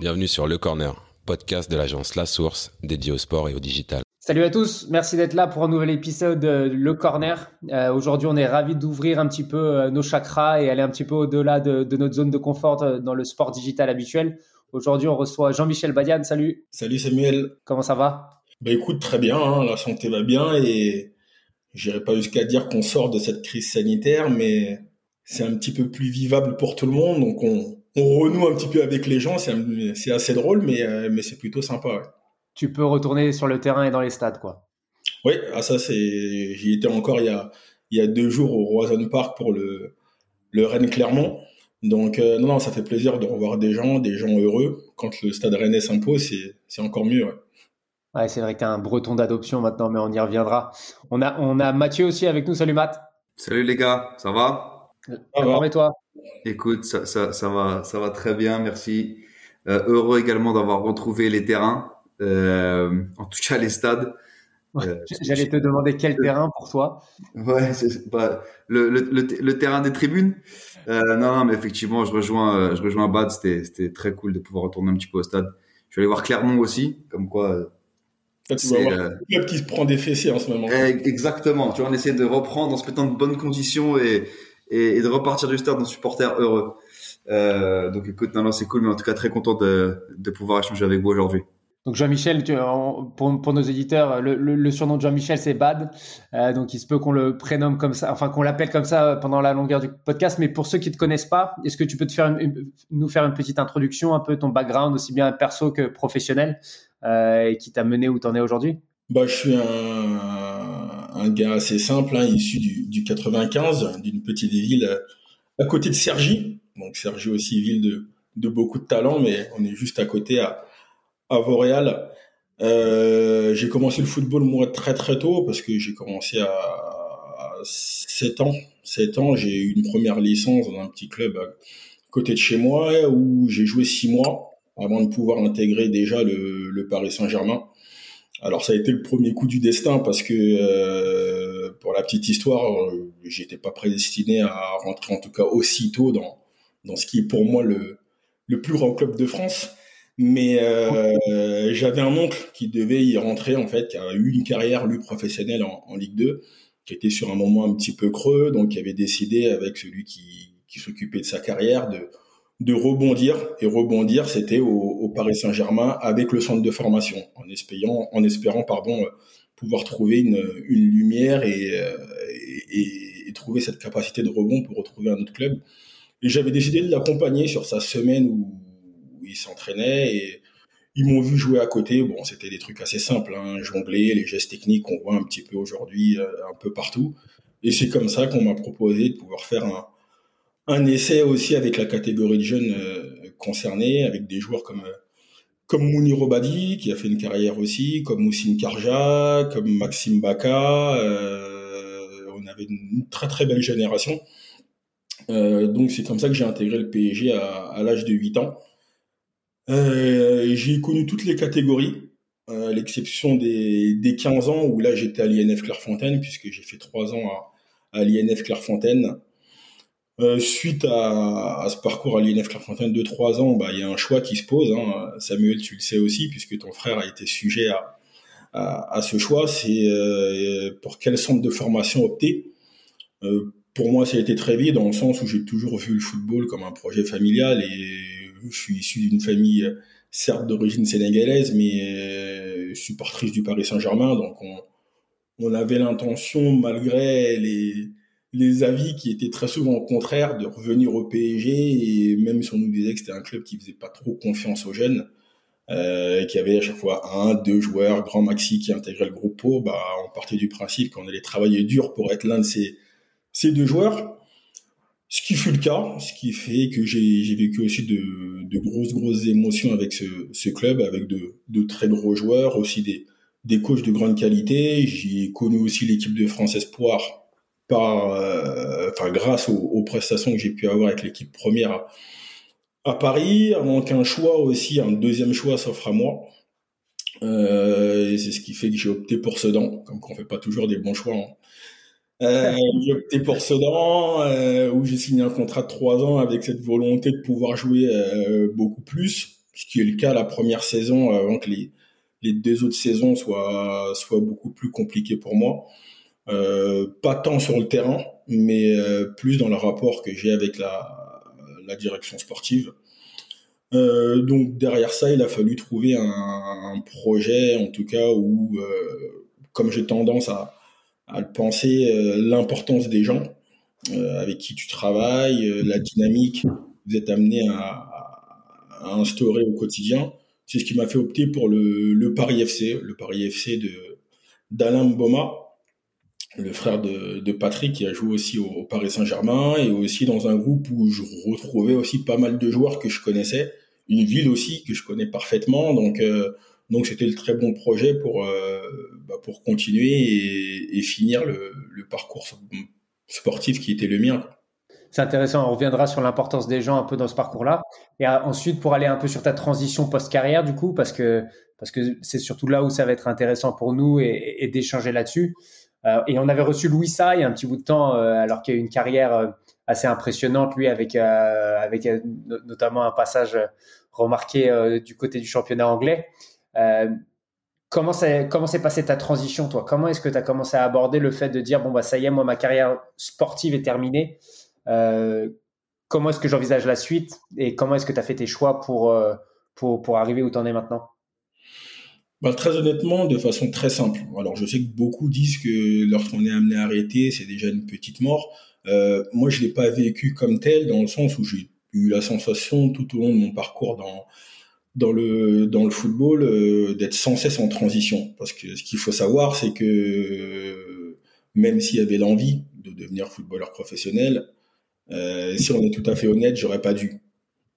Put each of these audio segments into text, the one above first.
Bienvenue sur Le Corner, podcast de l'agence La Source dédié au sport et au digital. Salut à tous, merci d'être là pour un nouvel épisode de Le Corner. Euh, aujourd'hui, on est ravi d'ouvrir un petit peu euh, nos chakras et aller un petit peu au-delà de, notre zone de confort euh, dans le sport digital habituel. Aujourd'hui, on reçoit Jean-Michel Badian. Salut. Salut Samuel. Comment ça va? Bah écoute, très bien, hein. la santé va bien et j'irai pas jusqu'à dire qu'on sort de cette crise sanitaire, mais c'est un petit peu plus vivable pour tout le monde, donc on, renoue un petit peu avec les gens, c'est assez drôle, mais, mais c'est plutôt sympa tu peux retourner sur le terrain et dans les stades, quoi. Oui, ah ça c'est, j'y étais encore il y a il y a deux jours au Roison Park pour le le Rennes Clermont. Donc euh, non, non, ça fait plaisir de revoir des gens, des gens heureux. Quand le Stade Rennais s'impose, c'est c'est encore mieux. Ouais. ouais c'est vrai que tu un breton d'adoption maintenant, mais on y reviendra. On a on a Mathieu aussi avec nous. Salut Matt. Salut les gars, ça va Ça va et toi? Écoute, ça, ça, ça, va ça va très bien, merci. Euh, heureux également d'avoir retrouvé les terrains. Euh, en tout cas les stades. Euh, j'allais te demander quel terrain pour toi. Ouais, pas le, le, le, terrain des tribunes. Euh, non, non, mais effectivement, je rejoins, je rejoins Bad. C'était très cool de pouvoir retourner un petit peu au stade. Je vais aller voir Clermont aussi, comme quoi. C'est euh, club qui se prend des fessiers en ce moment. Eh, exactement. Tu vois, on essaie de reprendre en se mettant de bonnes conditions et, et, de repartir du stade en supporter heureux. Euh, donc écoute, non, non, c'est cool, mais en tout cas très content de, de pouvoir échanger avec vous aujourd'hui. Donc Jean-Michel, pour, pour, nos éditeurs, le, le, surnom de Jean-Michel c'est Bad, euh, donc il se peut qu'on le prénomme comme ça, enfin qu'on l'appelle comme ça pendant la longueur du podcast. Mais pour ceux qui te connaissent pas, est-ce que tu peux te faire nous faire une petite introduction, un peu ton background aussi bien perso que professionnel, euh, et qui t'a mené où t'en es aujourd'hui? Bah, je suis un, un gars assez simple, hein, issu du, du 95, d'une petite ville à côté de Sergi. Donc Sergi aussi ville de, de beaucoup de talent, mais on est juste à côté à à Vauréal. Euh, j'ai commencé le football moi très très tôt parce que j'ai commencé à, 7 ans. 7 ans, j'ai eu une première licence dans un petit club à côté de chez moi où j'ai joué 6 mois avant de pouvoir intégrer déjà le, Paris Saint-Germain. Alors ça a été le premier coup du destin parce que euh, pour la petite histoire, j'étais pas prédestiné à rentrer en tout cas aussitôt dans dans ce qui est pour moi le le plus grand club de France. Mais euh, j'avais un oncle qui devait y rentrer, en fait, qui a eu une carrière, lui, professionnelle en, en, Ligue 2, qui était sur un moment un petit peu creux, donc qui avait décidé, avec celui qui, qui s'occupait de sa carrière, de, de rebondir. Et rebondir, c'était au, Paris Saint-Germain avec le centre de formation, en espérant, en espérant pardon, pouvoir trouver une, lumière et, euh, et, trouver cette capacité de rebond pour retrouver un autre club. Et j'avais décidé de l'accompagner sur sa semaine où ils s'entraînaient et ils m'ont vu jouer à côté. Bon, c'était des trucs assez simples, hein, jongler, les gestes techniques qu'on voit un petit peu aujourd'hui euh, un peu partout. Et c'est comme ça qu'on m'a proposé de pouvoir faire un, un, essai aussi avec la catégorie de jeunes euh, concernés, avec des joueurs comme euh, comme Mouni Robadi, qui a fait une carrière aussi, comme Moussine Karja, comme Maxime Baka. on avait une très très belle génération. donc c'est comme ça que j'ai intégré le PSG à, à l'âge de 8 ans. Euh, j'ai connu toutes les catégories, euh, à l'exception des, des 15 ans où là j'étais à l'INF Clairefontaine, puisque j'ai fait 3 ans à, à l'INF Clairefontaine. Euh, suite à, à, ce parcours à l'INF Clairefontaine de 3 ans, bah, il y a un choix qui se pose. Hein. Samuel, tu le sais aussi, puisque ton frère a été sujet à, à, à ce choix. C'est euh, pour quel centre de formation opter? Euh, pour moi, ça a été très vite, dans le sens où j'ai toujours vu le football comme un projet familial et je suis issu d'une famille euh, certes d'origine sénégalaise, mais euh, supportrice du Paris Saint-Germain, donc on, on avait l'intention, malgré les, les avis qui étaient très souvent contraires, de revenir au PSG, et même si on nous disait que c'était un club qui faisait pas trop confiance aux jeunes, euh, qui avait à chaque fois un, deux joueurs, grand maxi qui intégraient le groupe pro, bah, on partait du principe qu'on allait travailler dur pour être l'un de ces, ces deux joueurs. Ce qui fut le cas, ce qui fait que j'ai vécu aussi de, de, grosses, grosses émotions avec ce, ce club, avec de, de, très gros joueurs, aussi des, des coachs de grande qualité. J'ai connu aussi l'équipe de France Espoir par, euh, enfin, grâce aux, aux, prestations que j'ai pu avoir avec l'équipe première à, à, Paris, avant qu'un choix aussi, un deuxième choix s'offre à moi. Euh, c'est ce qui fait que j'ai opté pour Sedan, comme qu'on fait pas toujours des bons choix. Hein. Euh, j'ai opté pour Sedan, euh, où j'ai signé un contrat de trois ans avec cette volonté de pouvoir jouer euh, beaucoup plus. ce qui est le cas la première saison avant que les, les deux autres saisons soient, soient beaucoup plus compliquées pour moi. Euh, pas tant sur le terrain, mais euh, plus dans le rapport que j'ai avec la, direction sportive. Euh, donc derrière ça, il a fallu trouver un, projet, en tout cas, où, comme j'ai tendance à, le penser, l'importance des gens avec qui tu travailles, la dynamique que vous êtes amené à, instaurer au quotidien. C'est ce qui m'a fait opter pour le, Paris FC, le Paris FC d'Alain Boma, le frère de, Patrick qui a joué aussi au, Paris Saint-Germain et aussi dans un groupe où je retrouvais aussi pas mal de joueurs que je connaissais, une ville aussi que je connais parfaitement, donc euh, donc c'était le très bon projet pour euh, bah pour continuer et, finir le, parcours sportif qui était le mien. C'est intéressant, on reviendra sur l'importance des gens un peu dans ce parcours-là. Et euh, ensuite, pour aller un peu sur ta transition post-carrière, du coup, parce que parce que c'est surtout là où ça va être intéressant pour nous et d'échanger là-dessus. Euh, et on avait reçu Louis Sa un petit bout de temps, euh, alors qu'il a eu une carrière euh, assez impressionnante, lui, avec, avec notamment un passage remarqué du côté du championnat anglais. comment s'est comment s'est passée ta transition, toi? Comment est-ce que tu as commencé à aborder le fait de dire, bon, bah, ça y est, moi, ma carrière sportive est terminée Comment est-ce que j'envisage la suite Et comment est-ce que tu as fait tes choix pour, pour, pour arriver où tu en es maintenant? Bah, très honnêtement, de façon très simple. Alors, je sais que beaucoup disent que lorsqu'on est amené à arrêter, c'est déjà une petite mort. Euh, moi, je l'ai pas vécu comme tel, dans le sens où j'ai eu la sensation tout au long de mon parcours dans le football euh, d'être sans cesse en transition. Parce que ce qu'il faut savoir, c'est que même s'il y avait l'envie de devenir footballeur professionnel, euh, si on est tout à fait honnête, j'aurais pas dû.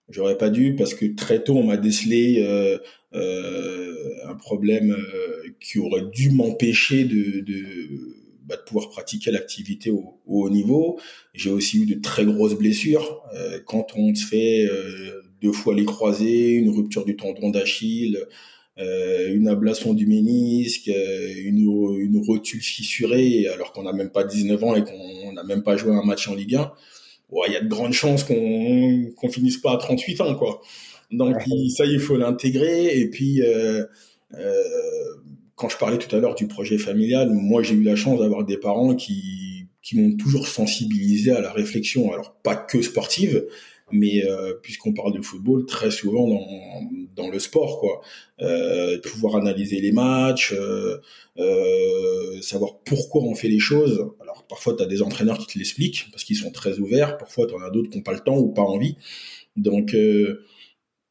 J'aurais pas dû parce que très tôt on m'a décelé euh, euh, un problème euh, qui aurait dû m'empêcher de, de, bah, de, pouvoir pratiquer l'activité au, au, haut niveau. J'ai aussi eu de très grosses blessures. Euh, quand on se fait euh, deux fois les croisés, une rupture du tendon d'Achille, une ablation du ménisque, une, une rotule fissurée, alors qu'on n'a même pas 19 ans et qu'on n'a même pas joué un match en Ligue 1 il y a de grandes chances qu'on qu'on finisse pas à 38 ans, quoi. Donc ça, il faut l'intégrer. Et puis, euh, euh, quand je parlais tout à l'heure du projet familial, moi, j'ai eu la chance d'avoir des parents qui qui m'ont toujours sensibilisé à la réflexion. Alors pas que sportive, mais euh, puisqu'on parle de football, très souvent dans, dans le sport, quoi. Euh, pouvoir analyser les matchs, euh, euh, savoir pourquoi on fait les choses. Alors parfois, tu as des entraîneurs qui te l'expliquent, parce qu'ils sont très ouverts, parfois, tu en as d'autres qui n'ont pas le temps ou pas envie. Donc, euh,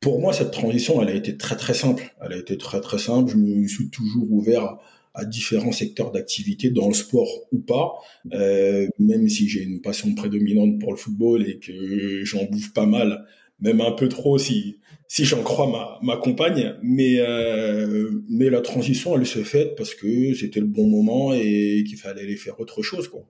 pour moi, cette transition, elle a été très très simple. Elle a été très très simple. Je me suis toujours ouvert différents secteurs d'activité dans le sport ou pas, euh, même si j'ai une passion prédominante pour le football et que j'en bouffe pas mal, même un peu trop si si j'en crois ma, ma compagne, mais euh, mais la transition elle se fait parce que c'était le bon moment et qu'il fallait aller faire autre chose quoi.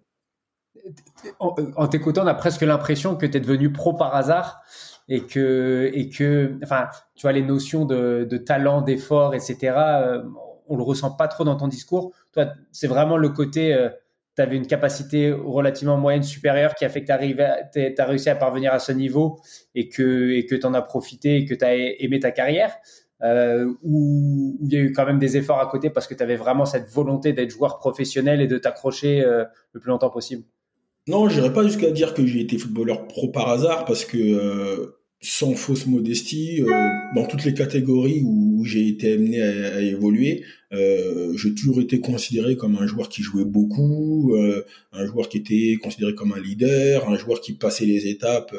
En, t'écoutant, on a presque l'impression que tu es devenu pro par hasard et que et que enfin tu vois les notions de talent, d'effort, etc. On le ressent pas trop dans ton discours. Toi, c'est vraiment le côté, euh, tu avais une capacité relativement moyenne supérieure qui a fait que tu as réussi à parvenir à ce niveau et que et tu en as profité et que tu as aimé ta carrière. Euh, où il y a eu quand même des efforts à côté parce que tu avais vraiment cette volonté d'être joueur professionnel et de t'accrocher euh, le plus longtemps possible Non, je n'irais pas jusqu'à dire que j'ai été footballeur pro par hasard parce que euh, sans fausse modestie, euh, dans toutes les catégories où, j'ai été amené à, à évoluer, euh, j'ai toujours été considéré comme un joueur qui jouait beaucoup, euh, un joueur qui était considéré comme un leader, un joueur qui passait les étapes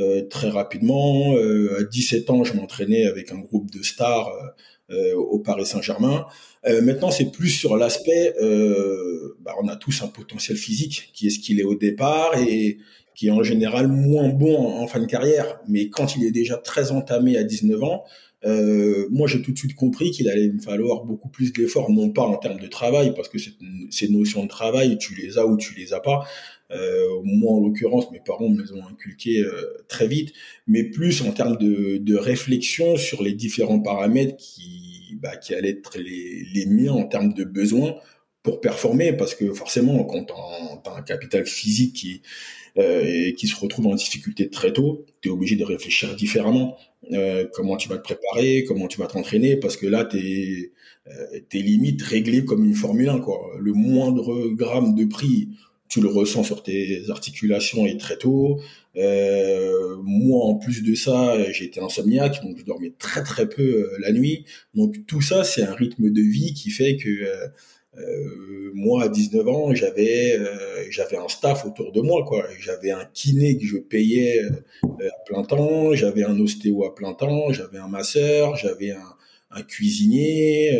euh, très rapidement. Euh, à 17 ans, je m'entraînais avec un groupe de stars euh, au Paris Saint-Germain. maintenant, c'est plus sur l'aspect, bah, on a tous un potentiel physique qui est ce qu'il est au départ et qui est en général moins bon en, fin de carrière, mais quand il est déjà très entamé à 19 ans, euh, moi j'ai tout de suite compris qu'il allait me falloir beaucoup plus d'efforts, non pas en termes de travail, parce que ces notions de travail, tu les as ou tu les as pas. Euh, moi en l'occurrence, mes parents me les ont inculquées euh, très vite, mais plus en termes de, de, réflexion sur les différents paramètres qui, bah, qui allaient être les, les miens en termes de besoins pour performer, parce que forcément, quand tu as un capital physique qui et qui se retrouvent en difficulté très tôt, tu es obligé de réfléchir différemment. euh, comment tu vas te préparer, comment tu vas t'entraîner, parce que là, t'es euh, t'es limite réglé comme une Formule 1, quoi. Le moindre gramme de prix, tu le ressens sur tes articulations et très tôt. Euh, moi, en plus de ça, j'étais insomniaque, donc je dormais très très peu euh, la nuit. Donc tout ça, c'est un rythme de vie qui fait que euh, euh moi, à 19 ans, j'avais j'avais un staff autour de moi, quoi. J'avais un kiné que je payais à plein temps, j'avais un ostéo à plein temps, j'avais un masseur, j'avais un, un cuisinier,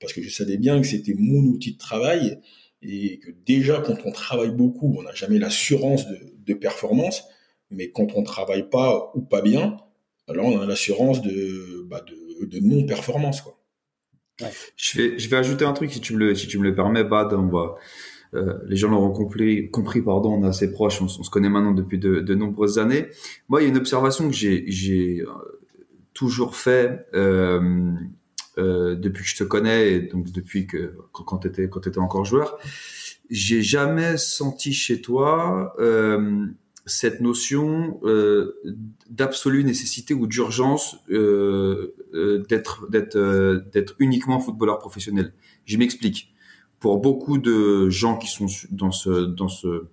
parce que je savais bien que c'était mon outil de travail et que déjà quand on travaille beaucoup, on n'a jamais l'assurance de, de, performance, mais quand on travaille pas ou pas bien, alors on a l'assurance de, bah de, de non-performance. Quoi. Je, vais, je vais ajouter un truc si tu me le, si tu me le permets, Bad. On va, euh, les gens l'auront compris, compris, pardon, on est assez proches, on, se connaît maintenant depuis de, de, nombreuses années. Moi, il y a une observation que j'ai, euh, toujours fait. Euh, euh, depuis que je te connais et donc depuis que quand, quand tu étais quand étais encore joueur, j'ai jamais senti chez toi euh, cette notion euh, d'absolue nécessité ou d'urgence euh, euh d'être d'être euh, d'être uniquement footballeur professionnel. Je m'explique. Pour beaucoup de gens qui sont dans ce dans ce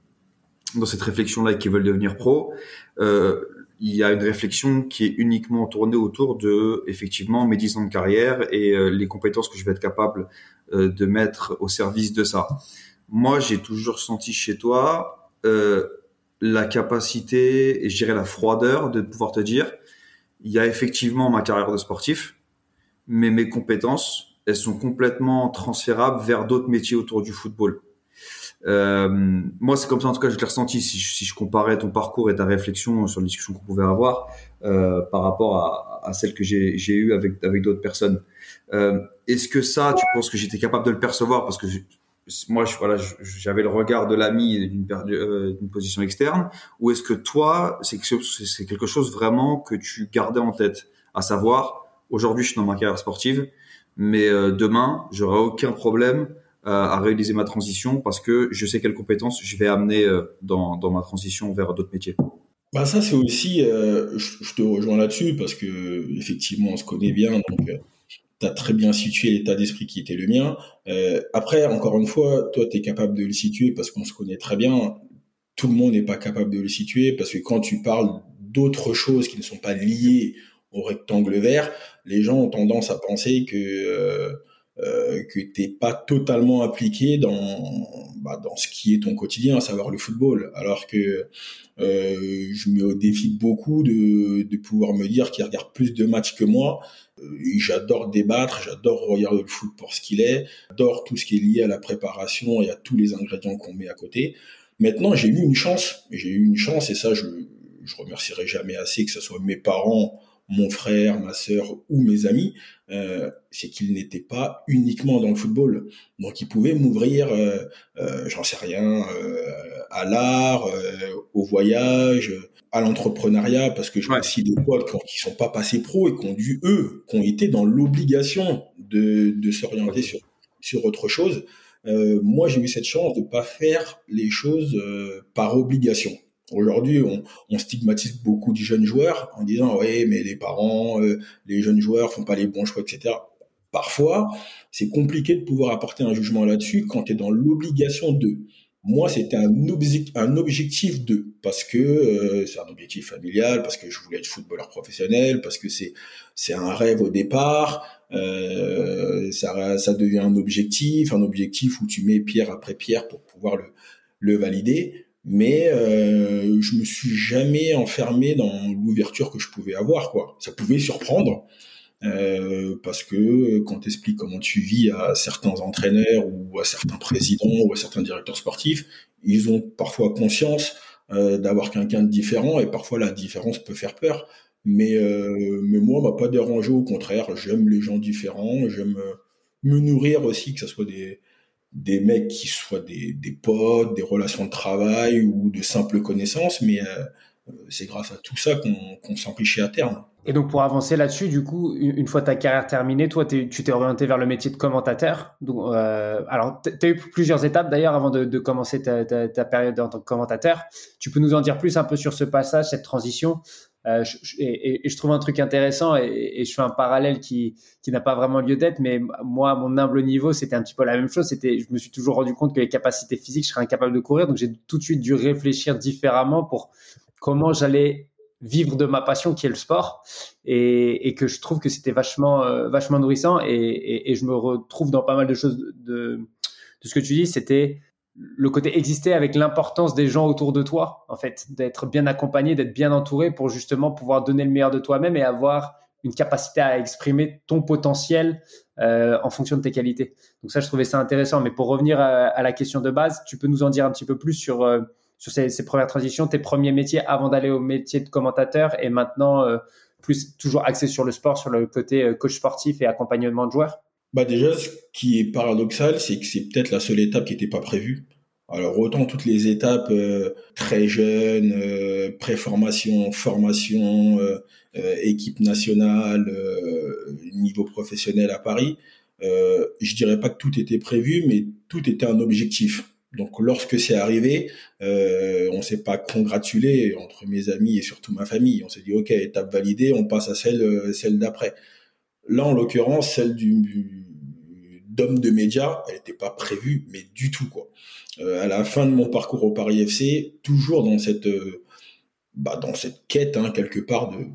dans cette réflexion là et qui veulent devenir pro, euh, il y a une réflexion qui est uniquement tournée autour de effectivement mes 10 ans de carrière et euh, les compétences que je vais être capable de mettre au service de ça. Moi, j'ai toujours senti chez toi euh, la capacité et je dirais la froideur de pouvoir te dire il y a effectivement ma carrière de sportif, mais mes compétences, elles sont complètement transférables vers d'autres métiers autour du football. Euh, moi, c'est comme ça, en tout cas, je l'ai ressenti si je, si je, comparais ton parcours et ta réflexion sur les discussions qu'on pouvait avoir euh, par rapport à, à celle que j'ai eue avec, avec d'autres personnes. Euh, Est-ce que ça, tu penses que j'étais capable de le percevoir? Parce que moi, je, voilà, j'avais le regard de l'ami d'une euh, position externe, ou est-ce que toi, c'est quelque chose vraiment que tu gardais en tête, à savoir, aujourd'hui, je suis dans ma carrière sportive, mais euh, demain, j'aurai aucun problème à réaliser ma transition parce que je sais quelles compétences je vais amener euh, dans, dans ma transition vers d'autres métiers. Bah ça c'est aussi, euh, je, te rejoins là-dessus parce que effectivement on se connaît bien donc euh, as très bien situé l'état d'esprit qui était le mien. Euh, après encore une fois, toi tu es capable de le situer parce qu'on se connaît très bien. Tout le monde n'est pas capable de le situer parce que quand tu parles d'autres choses qui ne sont pas liées au rectangle vert, les gens ont tendance à penser que euh, euh, que t'es pas totalement appliqué dans bah, dans ce qui est ton quotidien, à savoir le football. Alors que euh, je me défie beaucoup de, de pouvoir me dire qu'il regarde plus de matchs que moi. J'adore débattre, j'adore regarder le foot pour ce qu'il est, j'adore tout ce qui est lié à la préparation et à tous les ingrédients qu'on met à côté. Maintenant, j'ai eu une chance, j'ai eu une chance et ça, je je remercierai jamais assez que ce soit mes parents mon frère, ma sœur ou mes amis, euh, c'est qu'ils n'étaient pas uniquement dans le football. Donc ils pouvaient m'ouvrir, euh, euh, j'en sais rien, euh, à l'art, euh, au voyage, à l'entrepreneuriat, parce que je vois aussi des potes qui sont pas passés pro et qui ont dû, eux, qui ont été dans l'obligation de, de s'orienter sur, sur autre chose. moi, j'ai eu cette chance de pas faire les choses par obligation. Aujourd'hui, on, on, stigmatise beaucoup de jeunes joueurs en disant ouais, mais les parents, euh, les jeunes joueurs font pas les bons choix, etc. Parfois, c'est compliqué de pouvoir apporter un jugement là-dessus quand tu es dans l'obligation de. Moi, c'était un, un, objectif de parce que euh, c'est un objectif familial, parce que je voulais être footballeur professionnel, parce que c'est c'est un rêve au départ. Euh, ça, ça devient un objectif, un objectif où tu mets pierre après pierre pour pouvoir le, le valider mais euh, je me suis jamais enfermé dans l'ouverture que je pouvais avoir quoi. Ça pouvait surprendre euh, parce que quand tu expliques comment tu vis à certains entraîneurs ou à certains présidents ou à certains directeurs sportifs ils ont parfois conscience euh, d'avoir quelqu'un de différent et parfois la différence peut faire peur. Mais euh, mais moi m'a pas dérangé au contraire. J'aime les gens différents. J'aime euh, me nourrir aussi que ce soit des des mecs qui soient des, des potes, des relations de travail ou de simples connaissances, mais euh, c'est grâce à tout ça qu'on qu s'enrichit à terme. Et donc pour avancer là-dessus, du coup, une fois ta carrière terminée, toi, tu t'es orienté vers le métier de commentateur. Donc, euh, alors, tu as eu plusieurs étapes d'ailleurs avant de, commencer ta, ta, période en tant que commentateur. Tu peux nous en dire plus un peu sur ce passage, cette transition? Euh, et, je trouve un truc intéressant et, je fais un parallèle qui, qui n'a pas vraiment lieu d'être, mais moi, à mon humble niveau, c'était un petit peu la même chose. C'était, je me suis toujours rendu compte que les capacités physiques, je serais incapable de courir, donc j'ai tout de suite dû réfléchir différemment pour comment j'allais vivre de ma passion qui est le sport et, que je trouve que c'était vachement euh, vachement nourrissant et, je me retrouve dans pas mal de choses de, de ce que tu dis. C'était le côté exister avec l'importance des gens autour de toi, en fait, d'être bien accompagné, d'être bien entouré pour justement pouvoir donner le meilleur de toi-même et avoir une capacité à exprimer ton potentiel euh, en fonction de tes qualités. Donc ça, je trouvais ça intéressant. Mais pour revenir à, la question de base, tu peux nous en dire un petit peu plus sur, euh, sur ces, premières transitions, tes premiers métiers avant d'aller au métier de commentateur et maintenant euh, plus toujours axé sur le sport, sur le côté coach sportif et accompagnement de joueurs? Bah déjà, ce qui est paradoxal, c'est que c'est peut-être la seule étape qui n'était pas prévue. Alors autant toutes les étapes euh, très jeunes, euh, préformation, formation, euh, euh équipe nationale, niveau professionnel à Paris, je dirais pas que tout était prévu, mais tout était un objectif. Donc lorsque c'est arrivé, on s'est pas congratulé entre mes amis et surtout ma famille. On s'est dit ok, étape validée, on passe à celle celle d'après. Là, en l'occurrence, celle du d'homme de médias, elle n'était pas prévue, mais du tout quoi. Euh, à la fin de mon parcours au Paris FC, toujours dans cette euh, bah, quête hein, quelque part de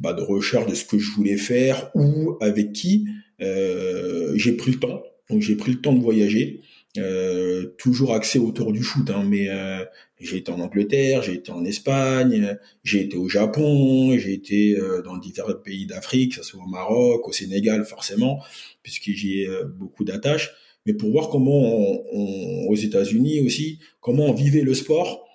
bah, de recherche de ce que je voulais faire ou avec qui, euh, j'ai pris le temps. Donc j'ai pris le temps de voyager. Euh, toujours axé autour du foot, hein, mais euh, j'ai été en Angleterre, j'ai été en Espagne, j'ai été au Japon, j'ai été euh, dans divers pays d'Afrique, que ce soit au Maroc, au Sénégal forcément, puisque j'y ai beaucoup d'attaches, mais pour voir comment on, aux États-Unis aussi, comment on vivait le sport,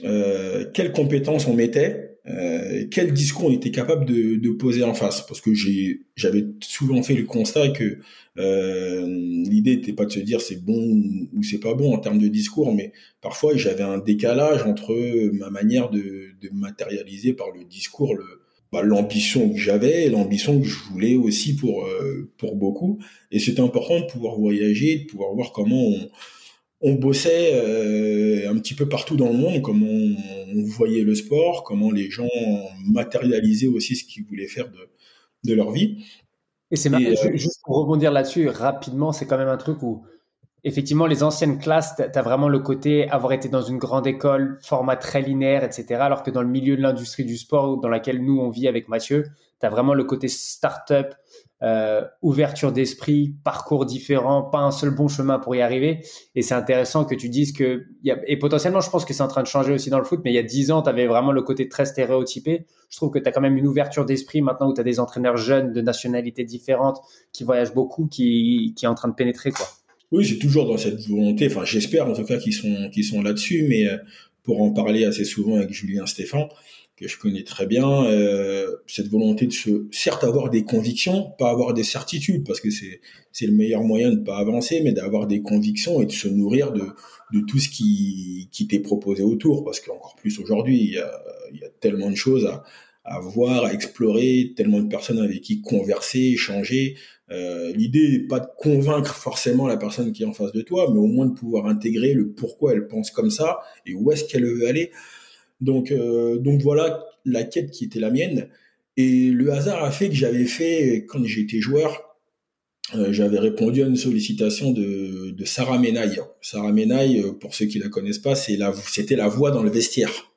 quelles compétences on mettait, euh, quel discours on était capable de, de poser en face? Parce que j'ai j'avais souvent fait le constat que euh, l'idée n'était pas de se dire c'est bon ou c'est pas bon en termes de discours mais parfois j'avais un décalage entre ma manière de, de matérialiser par le discours le bah, l'ambition que j'avais l'ambition que je voulais aussi pour euh, pour beaucoup. Et c'était important de pouvoir voyager de pouvoir voir comment on on bossait euh, un petit peu partout dans le monde, comment on, voyait le sport, comment les gens matérialisaient aussi ce qu'ils voulaient faire de, leur vie. Et c'est euh, juste pour rebondir là-dessus rapidement, c'est quand même un truc où effectivement les anciennes classes, tu as vraiment le côté avoir été dans une grande école, format très linéaire, etc. Alors que dans le milieu de l'industrie du sport dans laquelle nous on vit avec Mathieu, tu as vraiment le côté start-up, euh, ouverture d'esprit, parcours différent, pas un seul bon chemin pour y arriver. Et c'est intéressant que tu dises que, et potentiellement, je pense que c'est en train de changer aussi dans le foot, mais il y a dix ans, tu avais vraiment le côté très stéréotypé. Je trouve que tu as quand même une ouverture d'esprit maintenant où tu as des entraîneurs jeunes de nationalités différentes qui voyagent beaucoup, qui, qui est en train de pénétrer. quoi. Oui, c'est toujours dans cette volonté, enfin j'espère en tout cas qu'ils sont, qu'ils sont là-dessus, mais euh, pour en parler assez souvent avec Julien Stéphan, que je connais très bien, euh, cette volonté de se, certes avoir des convictions, pas avoir des certitudes, parce que c'est c'est le meilleur moyen de pas avancer, mais d'avoir des convictions et de se nourrir de de tout ce qui qui t'est proposé autour, parce qu'encore plus aujourd'hui, il y a y a tellement de choses à à voir, à explorer, tellement de personnes avec qui converser, échanger. Euh, L'idée n'est pas de convaincre forcément la personne qui est en face de toi, mais au moins de pouvoir intégrer le pourquoi elle pense comme ça et où est-ce qu'elle veut aller. Donc, euh, donc voilà la quête qui était la mienne. Et le hasard a fait que j'avais fait, quand j'étais joueur, euh, j'avais répondu à une sollicitation de, Sarah Menaille. Sarah Menaille, euh, pour ceux qui la connaissent pas, c'était la voix dans le vestiaire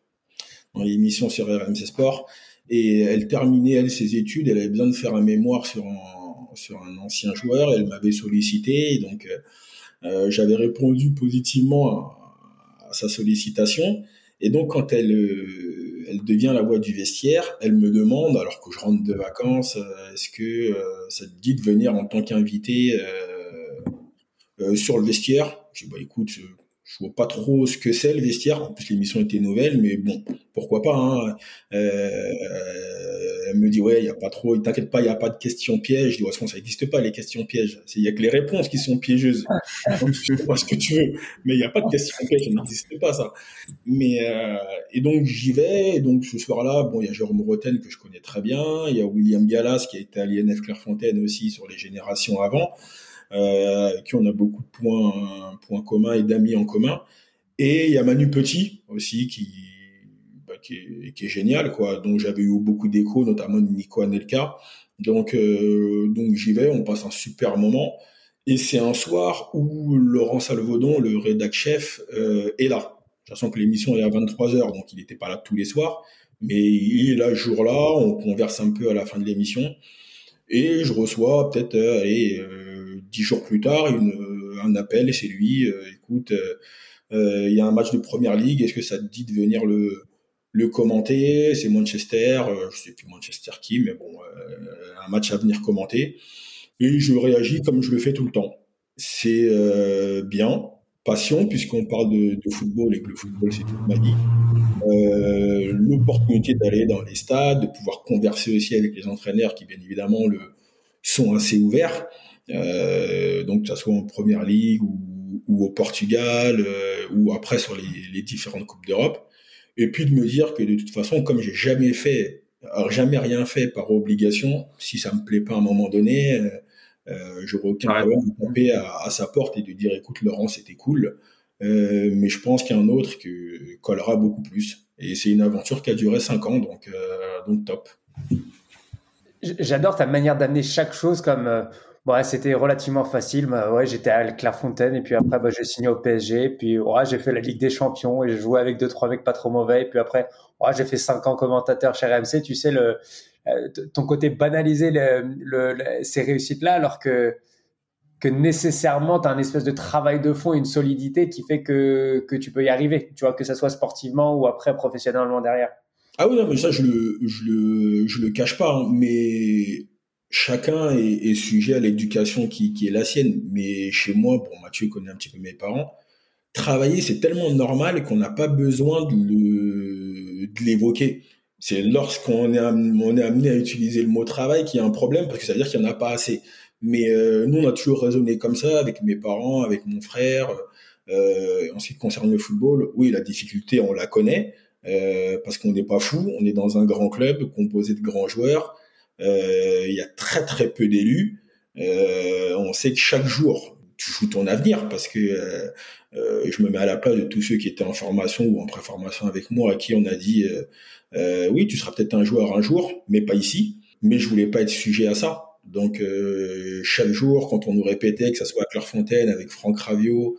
dans l'émission sur RMC Sport. Et elle terminait elle ses études, elle avait besoin de faire un mémoire sur un, ancien joueur. Elle m'avait sollicité, donc j'avais répondu positivement à sa sollicitation. Et donc, quand elle, euh, elle devient la voix du vestiaire, elle me demande, alors que je rentre de vacances, euh, est-ce que euh, ça te dit de venir en tant qu'invité sur le vestiaire? Je dis, bah écoute, je vois pas trop ce que c'est le vestiaire. En plus, l'émission était nouvelle, mais bon, pourquoi pas. Hein. Elle me dit ouais, il y a pas trop. T'inquiète pas, il y a pas de questions pièges. Je dis ouais, ça n'existe pas les questions pièges. Il y a que les réponses qui sont piégeuses. donc tu fais ce que tu veux, mais il y a pas de questions pièges. Ça n'existe pas ça. Mais euh, et donc j'y vais. Et donc ce soir-là, bon, il y a Jérôme Roten que je connais très bien. Il y a William Gallas qui a été à l'INF Clairefontaine aussi sur les générations avant euh, qui on a beaucoup de points, points communs et d'amis en commun. Et il y a Manu Petit aussi qui, qui est, génial, quoi. Donc j'avais eu beaucoup d'échos, notamment de Nico Anelka. Donc, euh, donc j'y vais, on passe un super moment. Et c'est un soir où Laurent Salvaudon, le rédac chef, euh, est là. De toute façon que l'émission est à 23h, donc il n'était pas là tous les soirs. Mais il est là jour-là, on converse un peu à la fin de l'émission. Et je reçois peut-être, euh, allez, euh, dix jours plus tard, un appel, c'est lui, écoute, il y a un match de Première Ligue, est-ce que ça te dit de venir le, le commenter. C'est Manchester, euh, je sais plus Manchester qui, mais bon, euh, un match à venir commenter. Et je réagis comme je le fais tout le temps. C'est euh, bien, passion, puisqu'on parle de, football et que le football, c'est toute ma vie. L'opportunité d'aller dans les stades, de pouvoir converser aussi avec les entraîneurs qui, bien évidemment, sont assez ouverts. donc, que ce soit en Première Ligue ou, au Portugal ou après sur les différentes Coupes d'Europe et puis de me dire que de toute façon, comme j'ai jamais fait, jamais rien fait par obligation, si ça me plaît pas à un moment donné, euh, euh j'aurais aucun problème de taper à, sa porte et de dire écoute Laurent c'était cool, euh, mais je pense qu'il y a un autre qui collera beaucoup plus. Et c'est une aventure qui a duré cinq ans, donc euh, donc top. J'adore ta manière d'amener chaque chose comme euh, Ouais, c'était relativement facile. ouais, j'étais à Clairefontaine et puis après, bah, j'ai signé au PSG. Puis ouais, j'ai fait la Ligue des Champions et j'ai joué avec deux trois mecs pas trop mauvais. Et puis après, ouais, j'ai fait cinq ans commentateur chez RMC. Tu sais le euh, ton côté banaliser ces réussites là, alors que nécessairement tu as un espèce de travail de fond, une solidité qui fait que que tu peux y arriver. Tu vois que ça soit sportivement ou après professionnellement derrière. Ah oui, non, mais ça je le je le je le cache pas. Hein, mais chacun est, sujet à l'éducation qui, est la sienne. Mais chez moi, bon, Mathieu connaît un petit peu mes parents. Travailler, c'est tellement normal qu'on n'a pas besoin de l'évoquer. C'est lorsqu'on est, on est amené à utiliser le mot travail qu'il y a un problème, parce que ça veut dire qu'il n'y en a pas assez. Mais euh, nous, on a toujours raisonné comme ça, avec mes parents, avec mon frère. Euh, en ce qui concerne le football, oui, la difficulté, on la connaît, euh, parce qu'on n'est pas fou, on est dans un grand club composé de grands joueurs. Euh, il y a très très peu d'élus. Euh, on sait que chaque jour, tu joues ton avenir parce que euh, je me mets à la place de tous ceux qui étaient en formation ou en préformation avec moi, à qui on a dit oui, tu seras peut-être un joueur un jour, mais pas ici. Mais je voulais pas être sujet à ça. Donc chaque jour, quand on nous répétait que ça soit à Clairefontaine avec Franck Ravio,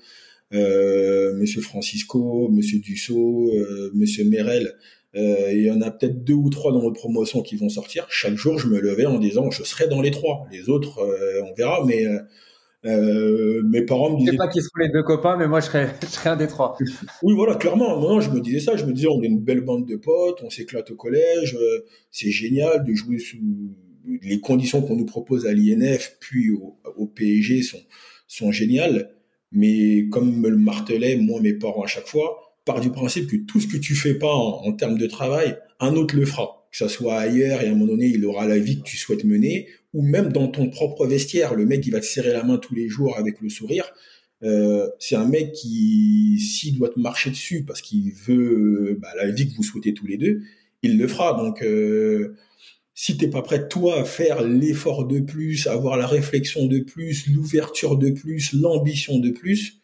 Monsieur Francisco, Monsieur Dussault, Monsieur Merel, euh, il y en a peut-être deux ou trois dans notre promotion qui vont sortir. Chaque jour, je me levais en disant je serai dans les trois. Les autres, euh, on verra, mais euh, mes parents me disaient. Je sais pas qui seront les deux copains, mais moi je serais, je un des trois. oui, voilà, clairement. Non, je me disais ça. Je me disais, on est une belle bande de potes, on s'éclate au collège, c'est génial de jouer sous les conditions qu'on nous propose à l'INF, puis au, au PSG sont, sont géniales. Mais comme me le martelaient, moi, mes parents à chaque fois, du principe que tout ce que tu fais pas en, termes de travail, un autre le fera. Que ça soit ailleurs et à un moment donné, il aura la vie que tu souhaites mener, ou même dans ton propre vestiaire, le mec qui va te serrer la main tous les jours avec le sourire. Euh, c'est un mec qui, s'il doit te marcher dessus parce qu'il veut bah, la vie que vous souhaitez tous les deux, il le fera. Donc, euh, si t'es pas prêt toi à faire l'effort de plus, avoir la réflexion de plus, l'ouverture de plus, l'ambition de plus,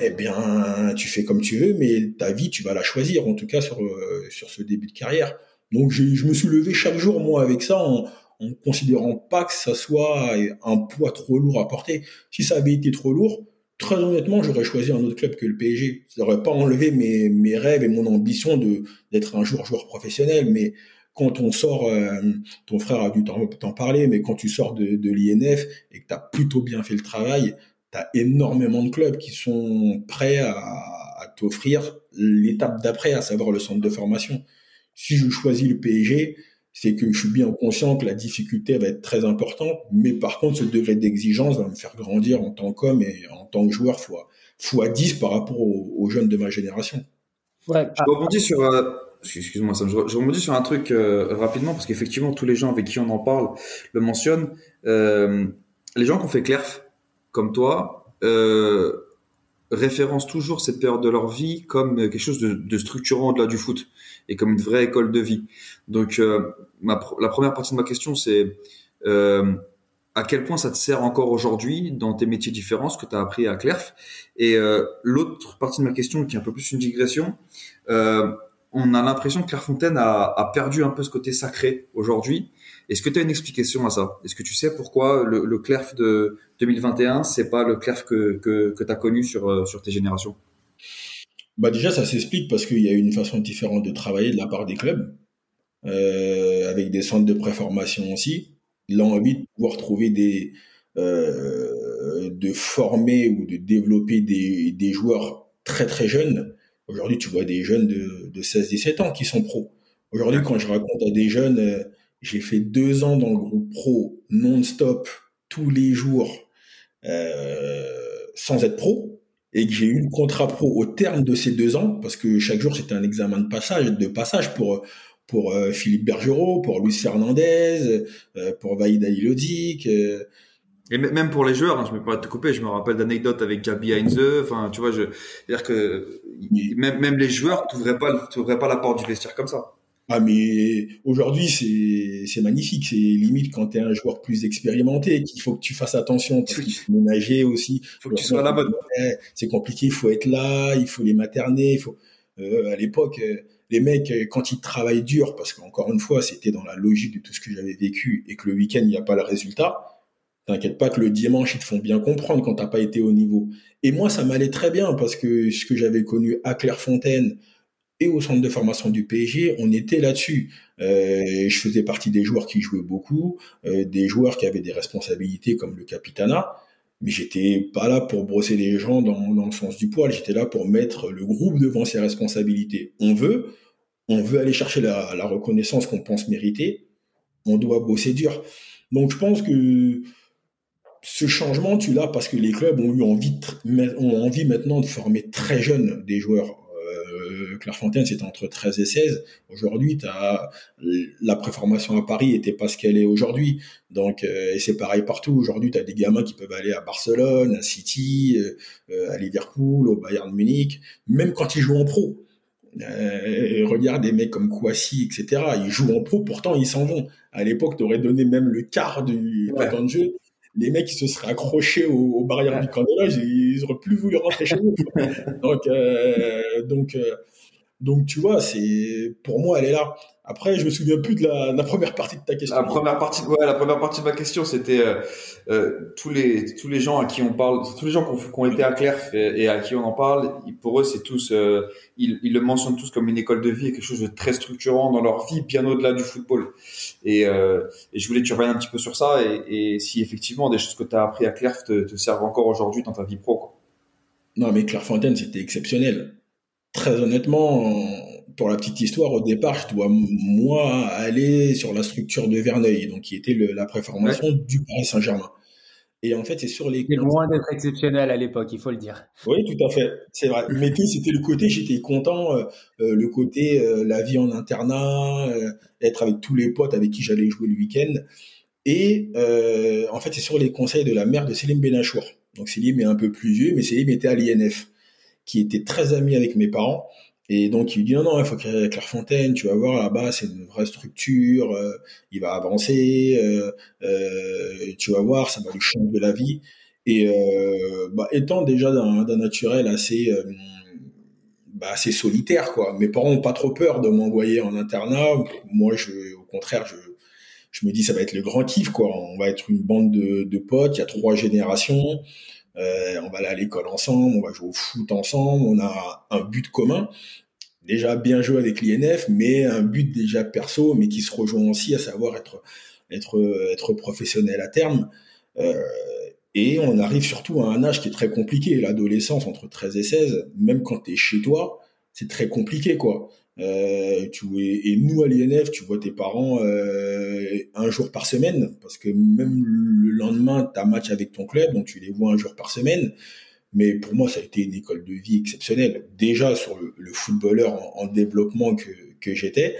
eh bien, tu fais comme tu veux, mais ta vie, tu vas la choisir, en tout cas sur, euh, sur ce début de carrière. Donc, je, me suis levé chaque jour, moi, avec ça, en, en considérant pas que ça soit un poids trop lourd à porter. Si ça avait été trop lourd, très honnêtement, j'aurais choisi un autre club que le PSG. Ça n'aurait pas enlevé mes, mes rêves et mon ambition de d'être un jour joueur professionnel, mais quand on sort, euh, ton frère a dû t'en parler, mais quand tu sors de, de l'INF et que tu as plutôt bien fait le travail, tu as énormément de clubs qui sont prêts à, t'offrir l'étape d'après, à savoir le centre de formation. Si je choisis le PSG, c'est que je suis bien conscient que la difficulté va être très importante, mais par contre, ce degré d'exigence va me faire grandir en tant qu'homme et en tant que joueur fois, fois 10 par rapport aux, jeunes de ma génération. Ouais. Je rebondis sur, euh, excuse-moi, je, rebondis sur un truc euh, rapidement parce qu'effectivement, tous les gens avec qui on en parle le mentionnent. Euh, les gens qui ont fait Clerf, comme toi, euh, référencent toujours cette période de leur vie comme quelque chose de, structurant au-delà du foot et comme une vraie école de vie. Donc, euh, la première partie de ma question, c'est euh, à quel point ça te sert encore aujourd'hui dans tes métiers différents, ce que tu as appris à Clerf? Et l'autre partie de ma question, qui est un peu plus une digression, on a l'impression que Clairefontaine a perdu un peu ce côté sacré aujourd'hui. Est-ce que tu as une explication à ça? Est-ce que tu sais pourquoi le, le Clerf de 2021, c'est pas le Clerf que, que, que tu as connu sur, euh, sur tes générations? Bah déjà, ça s'explique parce qu'il y a une façon différente de travailler de la part des clubs, euh, avec des centres de préformation aussi. L'envie de pouvoir trouver des, euh, de former ou de développer des, des joueurs très très jeunes. Aujourd'hui, tu vois des jeunes de, de 16-17 ans qui sont pros. Aujourd'hui, quand je raconte à des jeunes, j'ai fait deux ans dans le groupe pro non-stop tous les jours euh, sans être pro et que j'ai eu le contrat pro au terme de ces deux ans parce que chaque jour c'était un examen de passage de passage pour pour euh, Philippe Bergerot, pour Luis Fernandez, euh, pour Vaïda Ilodzic. Euh. Et même pour les joueurs, hein, je ne vais pas te couper, je me rappelle d'anecdotes avec Gabi Heinze, enfin, tu vois, je veux dire que même, même les joueurs t'ouvraient pas, t'ouvraient pas la porte du vestiaire comme ça. Ah mais aujourd'hui c'est c'est magnifique, c'est limite quand tu es un joueur plus expérimenté qu'il faut que tu fasses attention parce qu'il faut ménager aussi. Faut que tu sois à la bonne. C'est compliqué, il faut être là, il faut les materner, il faut euh, à l'époque euh, les mecs quand ils travaillent dur parce qu'encore une fois c'était dans la logique de tout ce que j'avais vécu et que le week-end il n'y a pas le résultat. T'inquiète pas que le dimanche ils te font bien comprendre quand t'as pas été au niveau. Et moi ça m'allait très bien parce que ce que j'avais connu à Clairefontaine et au centre de formation du PSG, on était là-dessus. Euh, je faisais partie des joueurs qui jouaient beaucoup, euh, des joueurs qui avaient des responsabilités comme le capitana, mais j'étais pas là pour brosser les gens dans, le sens du poil, j'étais là pour mettre le groupe devant ses responsabilités. On veut, on veut aller chercher la, la reconnaissance qu'on pense mériter, on doit bosser dur. Donc je pense que ce changement, tu l'as parce que les clubs ont eu envie, ont envie maintenant de former très jeunes des joueurs Clairefontaine, c'était entre 13 et 16. Aujourd'hui, la préformation à Paris était pas ce qu'elle est aujourd'hui. Donc, euh, et c'est pareil partout. Aujourd'hui, tu as des gamins qui peuvent aller à Barcelone, à City, euh, à Liverpool, au Bayern Munich, même quand ils jouent en pro. Euh, regarde des mecs comme Kouassi, etc. Ils jouent en pro, pourtant ils s'en vont. À l'époque, tu aurais donné même le quart du temps de jeu les mecs ils se seraient accrochés aux, barrières du camp ils, ils auraient plus voulu rentrer chez nous. donc, donc, donc, tu vois, c'est pour moi, elle est là. Après, je me souviens plus de la, la première partie de ta question. La première partie, ouais, la première partie de ma question, c'était euh, euh, tous les tous les gens à qui on parle, tous les gens qui ont, été à Clerf et, à qui on en parle, pour eux, c'est tous, euh, ils, ils, le mentionnent tous comme une école de vie, quelque chose de très structurant dans leur vie, bien au-delà du football. Et, euh, et, je voulais que tu reviennes un petit peu sur ça et, et si effectivement des choses que tu as appris à Clerf te, te servent encore aujourd'hui dans ta vie pro. Quoi. Non, mais Clairefontaine, c'était exceptionnel très honnêtement, pour la petite histoire, au départ, je dois, moi, aller sur la structure de Verneuil, donc qui était la préformation du Paris Saint-Germain. Et en fait, c'est sur les. C'est loin d'être exceptionnel à l'époque, il faut le dire. Oui, tout à fait, c'est vrai. Mais tout, c'était le côté, j'étais content, euh, euh, le côté, euh, la vie en internat, être avec tous les potes avec qui j'allais jouer le week-end. Et en fait, c'est sur les conseils de la mère de Céline Benachour. Donc Céline est un peu plus vieux, mais Céline était à l'INF qui était très ami avec mes parents. Et donc il lui dit non non il faut créer Clairefontaine, tu vas voir là-bas c'est une vraie structure, euh, il va avancer, euh, euh, tu vas voir ça va lui changer la vie. Et euh, bah, étant déjà d'un naturel assez euh, bah, assez solitaire quoi, mes parents ont pas trop peur de m'envoyer en internat. Moi je au contraire je je me dis ça va être le grand kiff quoi, on va être une bande de, de potes, il y a trois générations. Euh, on va aller à l'école ensemble, on va jouer au foot ensemble, on a un but commun. Déjà bien joué avec l'INF, mais un but déjà perso, mais qui se rejoint aussi, à savoir être être être professionnel à terme. Euh, et on arrive surtout à un âge qui est très compliqué, l'adolescence entre 13 et 16, même quand tu es chez toi, c'est très compliqué quoi. Euh, tu et nous à l'INF, tu vois tes parents euh, un jour par semaine parce que même le lendemain tu as match avec ton club, donc tu les vois un jour par semaine. Mais pour moi, ça a été une école de vie exceptionnelle. Déjà sur le, le footballeur en, développement que, que j'étais,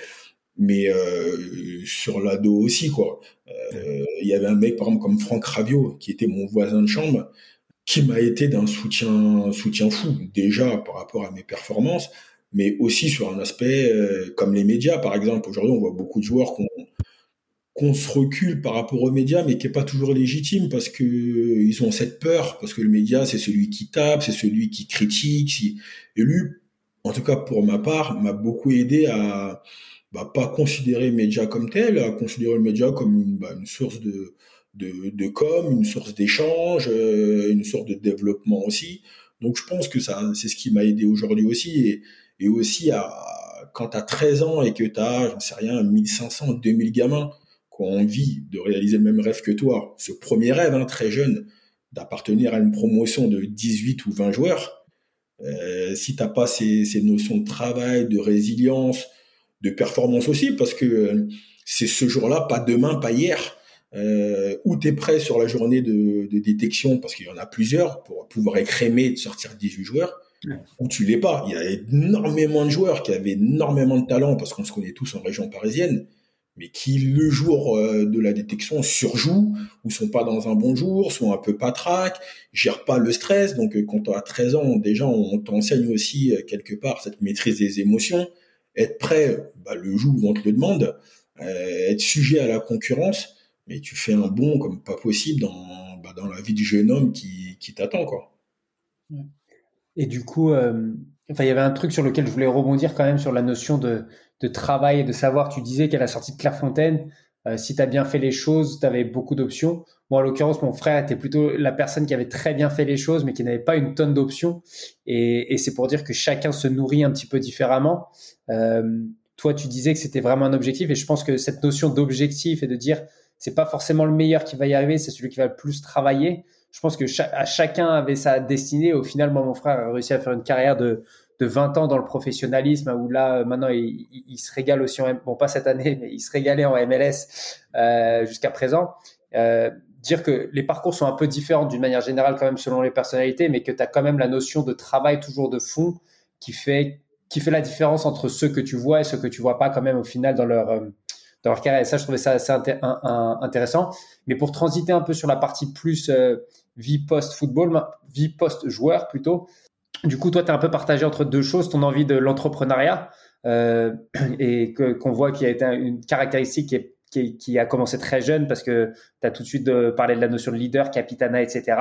mais euh, sur l'ado aussi quoi. Euh, il y avait un mec par exemple comme Franck Ravio qui était mon voisin de chambre, qui m'a été d'un soutien soutien fou déjà par rapport à mes performances mais aussi sur un aspect euh, comme les médias, par exemple. Aujourd'hui, on voit beaucoup de joueurs qu'on qu'on se recule par rapport aux médias, mais qui est pas toujours légitime parce que ils ont cette peur, parce que le média c'est celui qui tape, c'est celui qui critique. Et lui, en tout cas pour ma part, m'a beaucoup aidé à bah, pas considérer média comme tel, à considérer le média comme une, bah, source de, de, com, une source d'échange, euh, une source de développement aussi. Donc je pense que c'est ce qui m'a aidé aujourd'hui aussi. Et aussi, à, quand tu as 13 ans et que tu as, j'en sais rien, 1500, 2000 gamins qui ont envie de réaliser le même rêve que toi, ce premier rêve, hein, très jeune, d'appartenir à une promotion de 18 ou 20 joueurs, euh, si t'as pas ces, ces, notions de travail, de résilience, de performance aussi, parce que euh, c'est ce jour-là, pas demain, pas hier, euh, où tu es prêt sur la journée de, de détection, parce qu'il y en a plusieurs, pour pouvoir écrémer de sortir 18 joueurs, ou tu l'es pas. Il y a énormément de joueurs qui avaient énormément de talent, parce qu'on se connaît tous en région parisienne, mais qui le jour euh, de la détection surjouent ou sont pas dans un bon jour, sont un peu patraques, gèrent pas le stress. Donc euh, quand as 13 ans, déjà on t'enseigne aussi euh, quelque part cette maîtrise des émotions, être prêt bah, le jour où on te le demande, être sujet à la concurrence, mais tu fais un bond comme pas possible dans, bah, dans la vie du jeune homme qui, qui t'attend quoi. Et du coup, enfin il y avait un truc sur lequel je voulais rebondir quand même sur la notion de de travail et de savoir. Tu disais qu'à la sortie de Clairefontaine, euh, si tu as bien fait les choses, tu avais beaucoup d'options. Moi, en l'occurrence, mon frère était plutôt la personne qui avait très bien fait les choses, mais qui n'avait pas une tonne d'options. Et, et c'est pour dire que chacun se nourrit un petit peu différemment. Euh, toi, tu disais que c'était vraiment un objectif, et je pense que cette notion d'objectif et de dire c'est pas forcément le meilleur qui va y arriver, c'est celui qui va le plus travailler. Je pense que chacun avait sa destinée. Au final, moi, mon frère a réussi à faire une carrière de de 20 ans dans le professionnalisme où là maintenant il, il, se régale aussi en bon pas cette année mais il se régalait en MLS euh, jusqu'à présent euh, dire que les parcours sont un peu différents d'une manière générale quand même selon les personnalités mais que tu as quand même la notion de travail toujours de fond qui fait qui fait la différence entre ceux que tu vois et ceux que tu vois pas quand même au final dans leur euh, carrière et ça je trouvais ça assez intéressant mais pour transiter un peu sur la partie plus euh, vie post football vie post joueur plutôt du coup, toi, tu es un peu partagé entre deux choses, ton envie de l'entrepreneuriat euh, et qu'on voit qu'il y a été une caractéristique qui, est, qui, a commencé très jeune parce que tu as tout de suite de, parlé de la notion de leader, capitana, etc.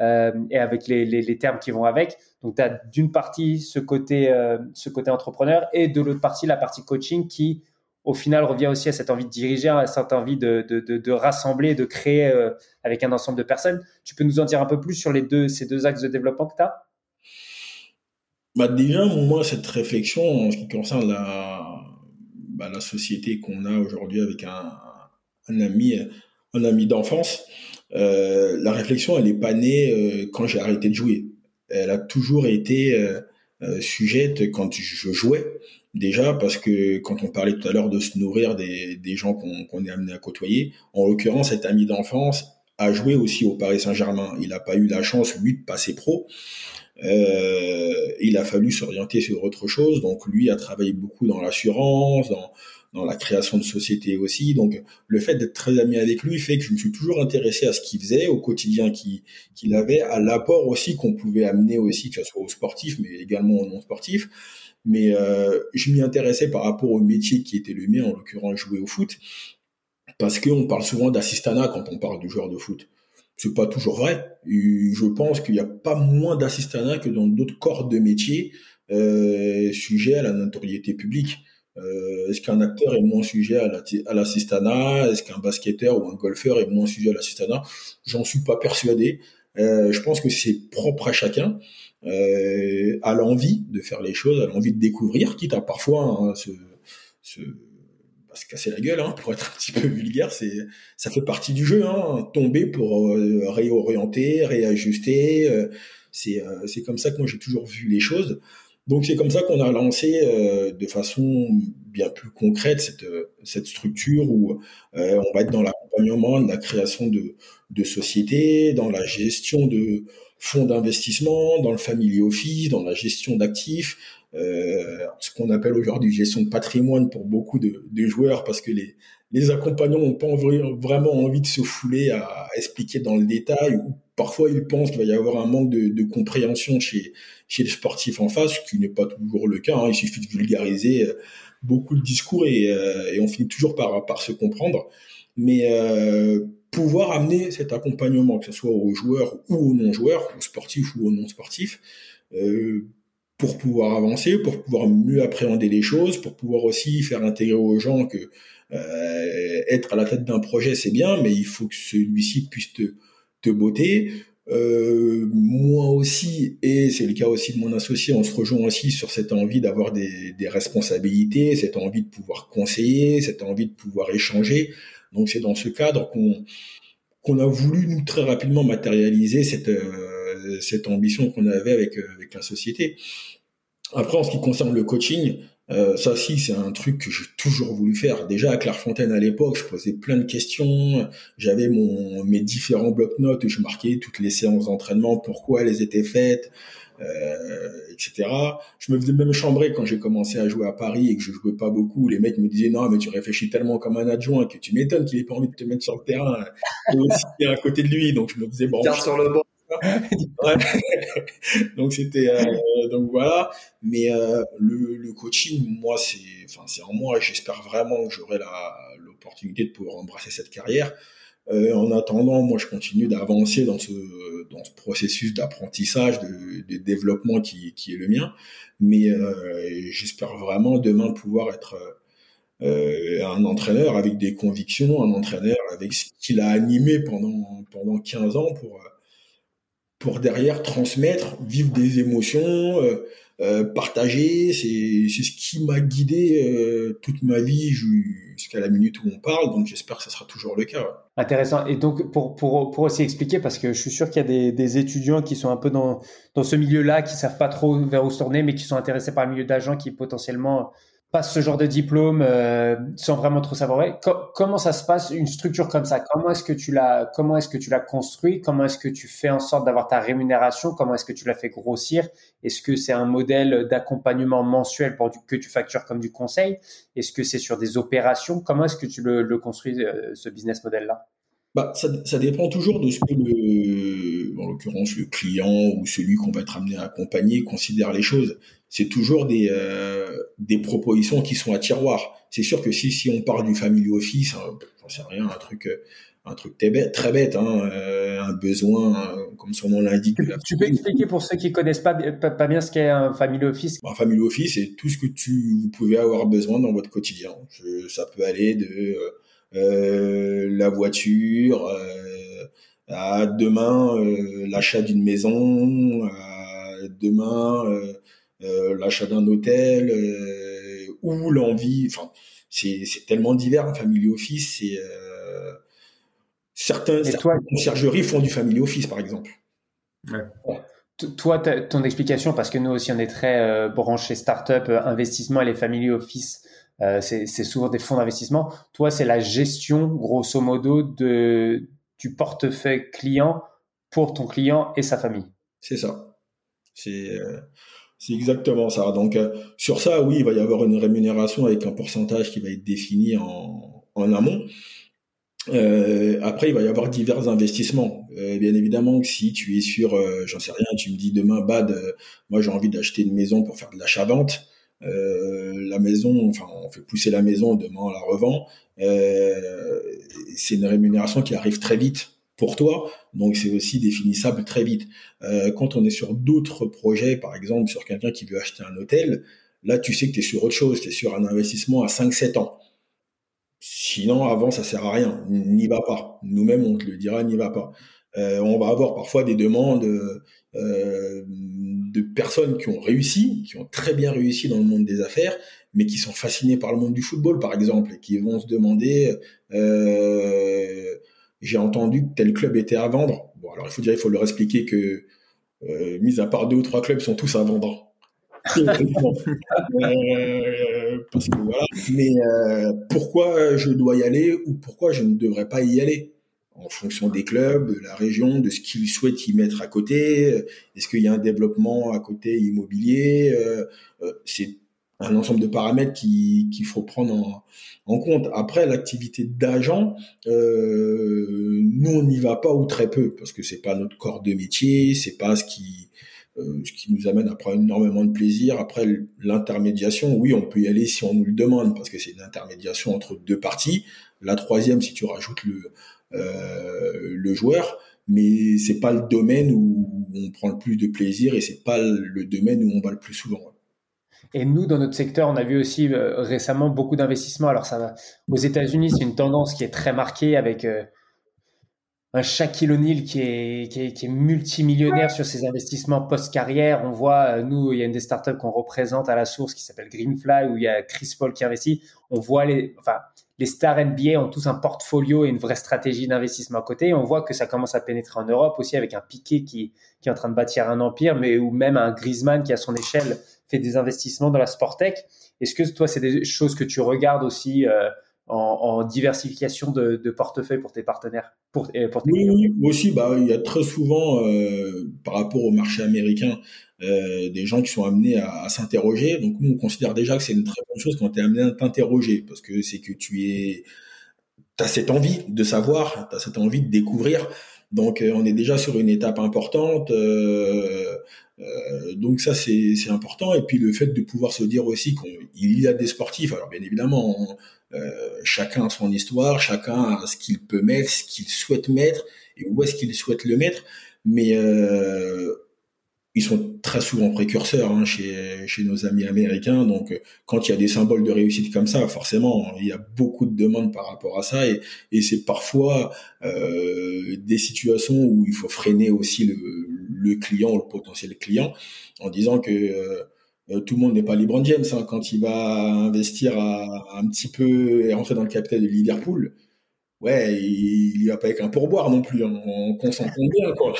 Euh, et avec les, les, termes qui vont avec. Donc, tu as d'une partie ce côté, euh, ce côté entrepreneur et de l'autre partie la partie coaching qui, au final, revient aussi à cette envie de diriger, à cette envie de, de, de, rassembler, de créer euh, avec un ensemble de personnes. Tu peux nous en dire un peu plus sur les deux, ces deux axes de développement que tu as bah déjà, moi, cette réflexion en ce qui concerne la, bah, la société qu'on a aujourd'hui avec un, un, ami, un ami d'enfance, euh, la réflexion, elle n'est pas née euh, quand j'ai arrêté de jouer. Elle a toujours été sujette quand je jouais. Déjà, parce que quand on parlait tout à l'heure de se nourrir des, gens qu'on est amené à côtoyer, en l'occurrence, cet ami d'enfance a joué aussi au Paris Saint-Germain. Il n'a pas eu la chance, lui, de passer pro. Euh, il a fallu s'orienter sur autre chose. Donc lui a travaillé beaucoup dans l'assurance, dans, dans la création de sociétés aussi. Donc le fait d'être très ami avec lui fait que je me suis toujours intéressé à ce qu'il faisait, au quotidien qu'il avait, à l'apport aussi qu'on pouvait amener aussi, que ce soit aux sportifs, mais également aux non-sportifs. Mais euh, je m'y intéressais par rapport au métier qui était le mien, en l'occurrence jouer au foot, parce qu'on parle souvent d'assistanat quand on parle du joueur de foot c'est pas toujours vrai. je pense qu'il n'y a pas moins d'assistanat que dans d'autres corps de métier euh, sujets à la notoriété publique. Euh, est-ce qu'un acteur est moins sujet à l'assistanat? Est-ce qu'un basketteur ou un golfeur est moins sujet à l'assistanat? J'en suis pas persuadé. Euh, je pense que c'est propre à chacun, euh, à l'envie de faire les choses, à l'envie de découvrir, quitte à parfois hein, se, se se casser la gueule, hein, pour être un petit peu vulgaire, c'est ça fait partie du jeu, hein, tomber pour euh, réorienter, réajuster. Euh, c'est euh, c'est comme ça que moi j'ai toujours vu les choses. Donc c'est comme ça qu'on a lancé de façon bien plus concrète cette cette structure où on va être dans l'accompagnement, la création de de sociétés, dans la gestion de fonds d'investissement, dans le family office, dans la gestion d'actifs, euh, ce qu'on appelle aujourd'hui gestion de patrimoine pour beaucoup de, de, joueurs, parce que les, les accompagnants n'ont pas vraiment envie de se fouler à, expliquer dans le détail, ou parfois ils pensent qu'il va y avoir un manque de, de compréhension chez, chez les sportifs en face, ce qui n'est pas toujours le cas. Hein. Il suffit de vulgariser euh, beaucoup le discours et, euh, et on finit toujours par, par se comprendre. Mais euh, pouvoir amener cet accompagnement, que ce soit aux joueurs ou aux non-joueurs, aux sportifs ou aux non-sportifs, euh, pour pouvoir avancer, pour pouvoir mieux appréhender les choses, pour pouvoir aussi faire intégrer aux gens que euh, être à la tête d'un projet c'est bien, mais il faut que celui-ci puisse te, te botter. Euh, moi aussi, et c'est le cas aussi de mon associé, on se rejoint aussi sur cette envie d'avoir des, des, responsabilités, cette envie de pouvoir conseiller, cette envie de pouvoir échanger. Donc c'est dans ce cadre qu'on a voulu nous très rapidement matérialiser cette euh, ambition qu'on avait avec euh, avec la société. Après, en ce qui concerne le coaching, euh, ça si c'est un truc que j'ai toujours voulu faire. Déjà à Clairefontaine à l'époque, je posais plein de questions. J'avais mon mes différents blocs-notes où je marquais toutes les séances d'entraînement, pourquoi elles étaient faites, euh, etc. Je me faisais même chambrer quand j'ai commencé à jouer à Paris et que je jouais pas beaucoup. Les mecs me disaient non mais tu réfléchis tellement comme un adjoint que tu m'étonnes qu'il ait pas envie de te mettre sur le terrain et aussi à côté de lui. Donc je me faisais bon. sur le banc. donc c'était euh, donc voilà. Mais euh, le, coaching moi c'est enfin c'est en moi. J'espère vraiment que j'aurai l'opportunité de pouvoir embrasser cette carrière. Euh, en attendant moi je continue d'avancer dans ce dans ce processus d'apprentissage de, développement qui, est le mien. Mais j'espère vraiment demain pouvoir être un entraîneur avec des convictions un entraîneur avec ce qu'il a animé pendant pendant 15 ans pour pour derrière transmettre, vivre des émotions, euh, euh, partager. C'est ce qui m'a guidé euh, toute ma vie jusqu'à la minute où on parle. Donc j'espère que ça sera toujours le cas. Intéressant. Et donc pour pour pour aussi expliquer, parce que je suis sûr qu'il y a des, étudiants qui sont un peu dans dans ce milieu-là, qui savent pas trop vers où se tourner, mais qui sont intéressés par le milieu d'agent, qui potentiellement passe ce genre de diplôme euh, sans vraiment trop savoir. comment ça se passe une structure comme ça? Comment est-ce que tu l'as Comment est-ce que tu l'as construit Comment est-ce que tu fais en sorte d'avoir ta rémunération? Comment est-ce que tu l'as fait grossir? Est-ce que c'est un modèle d'accompagnement mensuel pour que tu factures comme du conseil? Est-ce que c'est sur des opérations? Comment est-ce que tu le, le construis euh, ce business model là bah, ça, ça, dépend toujours de ce que le, en l'occurrence le client ou celui qu'on va être amené à accompagner considère les choses c'est toujours des, euh, des propositions qui sont à tiroir. C'est sûr que si, si on parle du family office, hein, j'en sais rien, un truc, euh, un truc très bête, très bête hein, euh, un besoin, comme son nom l'indique. Tu, peux expliquer pour ceux qui connaissent pas, pas, bien ce qu'est un family office? Un family office, c'est tout ce que tu vous pouvez avoir besoin dans votre quotidien. ça peut aller de euh, la voiture à demain l'achat d'une maison, à demain euh, l'achat d'un hôtel euh, ou l'envie. Enfin, c'est tellement divers un family office. C'est euh, certains, certaines conciergeries font du family office, par exemple. Ouais. Toi, ton explication, parce que nous aussi on est très euh, branché startup, investissement et les family office, euh, c'est souvent des fonds d'investissement. Toi, c'est la gestion, grosso modo, de, du portefeuille client pour ton client et sa famille. C'est ça. C'est c'est exactement ça. Donc euh, sur ça, oui, il va y avoir une rémunération avec un pourcentage qui va être défini en, en amont. Euh, après, il va y avoir divers investissements. Euh, bien évidemment si tu es sur, euh, j'en sais rien, tu me dis demain, Bad, moi j'ai envie d'acheter une maison pour faire de l'achat-vente. La maison, enfin, on fait pousser la maison, demain on la revend. c'est une rémunération qui arrive très vite pour toi, donc c'est aussi définissable très vite. Euh, quand on est sur d'autres projets, par exemple sur quelqu'un qui veut acheter un hôtel, là tu sais que tu es sur autre chose, tu es sur un investissement à 5-7 ans. Sinon, avant, ça sert à rien, n'y va pas. Nous-mêmes, on te le dira, n'y va pas. Euh, on va avoir parfois des demandes euh, de personnes qui ont réussi, qui ont très bien réussi dans le monde des affaires, mais qui sont fascinés par le monde du football, par exemple, et qui vont se demander euh, j'ai entendu que tel club était à vendre. Bon, alors il faut dire, il faut leur expliquer que, euh, mis à part deux ou trois clubs, sont tous à vendre. parce que voilà. Mais pourquoi je dois y aller ou pourquoi je ne devrais pas y aller? En fonction des clubs, de la région, de ce qu'ils souhaitent y mettre à côté. Est-ce qu'il y a un développement à côté immobilier euh, euh C'est un ensemble de paramètres qu'il faut prendre en, compte. Après, l'activité d'agent, euh, nous on n'y va pas ou très peu parce que c'est pas notre corps de métier, c'est pas ce qui euh, ce qui nous amène à prendre énormément de plaisir. Après l'intermédiation, oui, on peut y aller si on nous le demande parce que c'est une intermédiation entre deux parties. La troisième, si tu rajoutes le le joueur, mais c'est pas le domaine où on prend le plus de plaisir et c'est pas le domaine où on va le plus souvent. Et nous, dans notre secteur, on a vu aussi euh, récemment beaucoup d'investissements. Alors, ça. Aux États-Unis, c'est une tendance qui est très marquée avec euh, un Shaquille O'Neal qui est, qui, est, multimillionnaire sur ses investissements post-carrière. On voit, euh, nous, il y a une des startups qu'on représente à la source qui s'appelle Greenfly, où il y a Chris Paul qui investit. On voit les, enfin, les stars NBA ont tous un portfolio et une vraie stratégie d'investissement à côté. on voit que ça commence à pénétrer en Europe aussi avec un Piqué qui, qui est en train de bâtir un empire, mais ou même un Griezmann qui, à son échelle, fait des investissements dans la sport tech. Est-ce que toi, c'est des choses que tu regardes aussi euh, en, diversification de, portefeuille pour tes partenaires pour, pour oui, oui, moi aussi, bah, il y a très souvent, euh, par rapport au marché américain, euh, des gens qui sont amenés à, s'interroger. Donc nous, on considère déjà que c'est une très bonne chose quand tu es amené à t'interroger, parce que c'est que tu es, as cette envie de savoir, tu as cette envie de découvrir. Donc on est déjà sur une étape importante. Euh, donc ça c'est important et puis le fait de pouvoir se dire aussi qu'il y a des sportifs alors bien évidemment euh, chacun a son histoire chacun a ce qu'il peut mettre ce qu'il souhaite mettre et où est-ce qu'il souhaite le mettre mais euh, ils sont très souvent précurseurs hein, chez, chez nos amis américains. Donc, quand il y a des symboles de réussite comme ça, forcément, il y a beaucoup de demandes par rapport à ça. Et, et c'est parfois euh, des situations où il faut freiner aussi le, le, client, le potentiel client, en disant que euh, tout le monde n'est pas LeBron James. Hein, quand il va investir à, un petit peu et rentrer dans le capital de Liverpool, ouais, il n'y a pas avec un pourboire non plus, hein. on, concentre bien, quoi.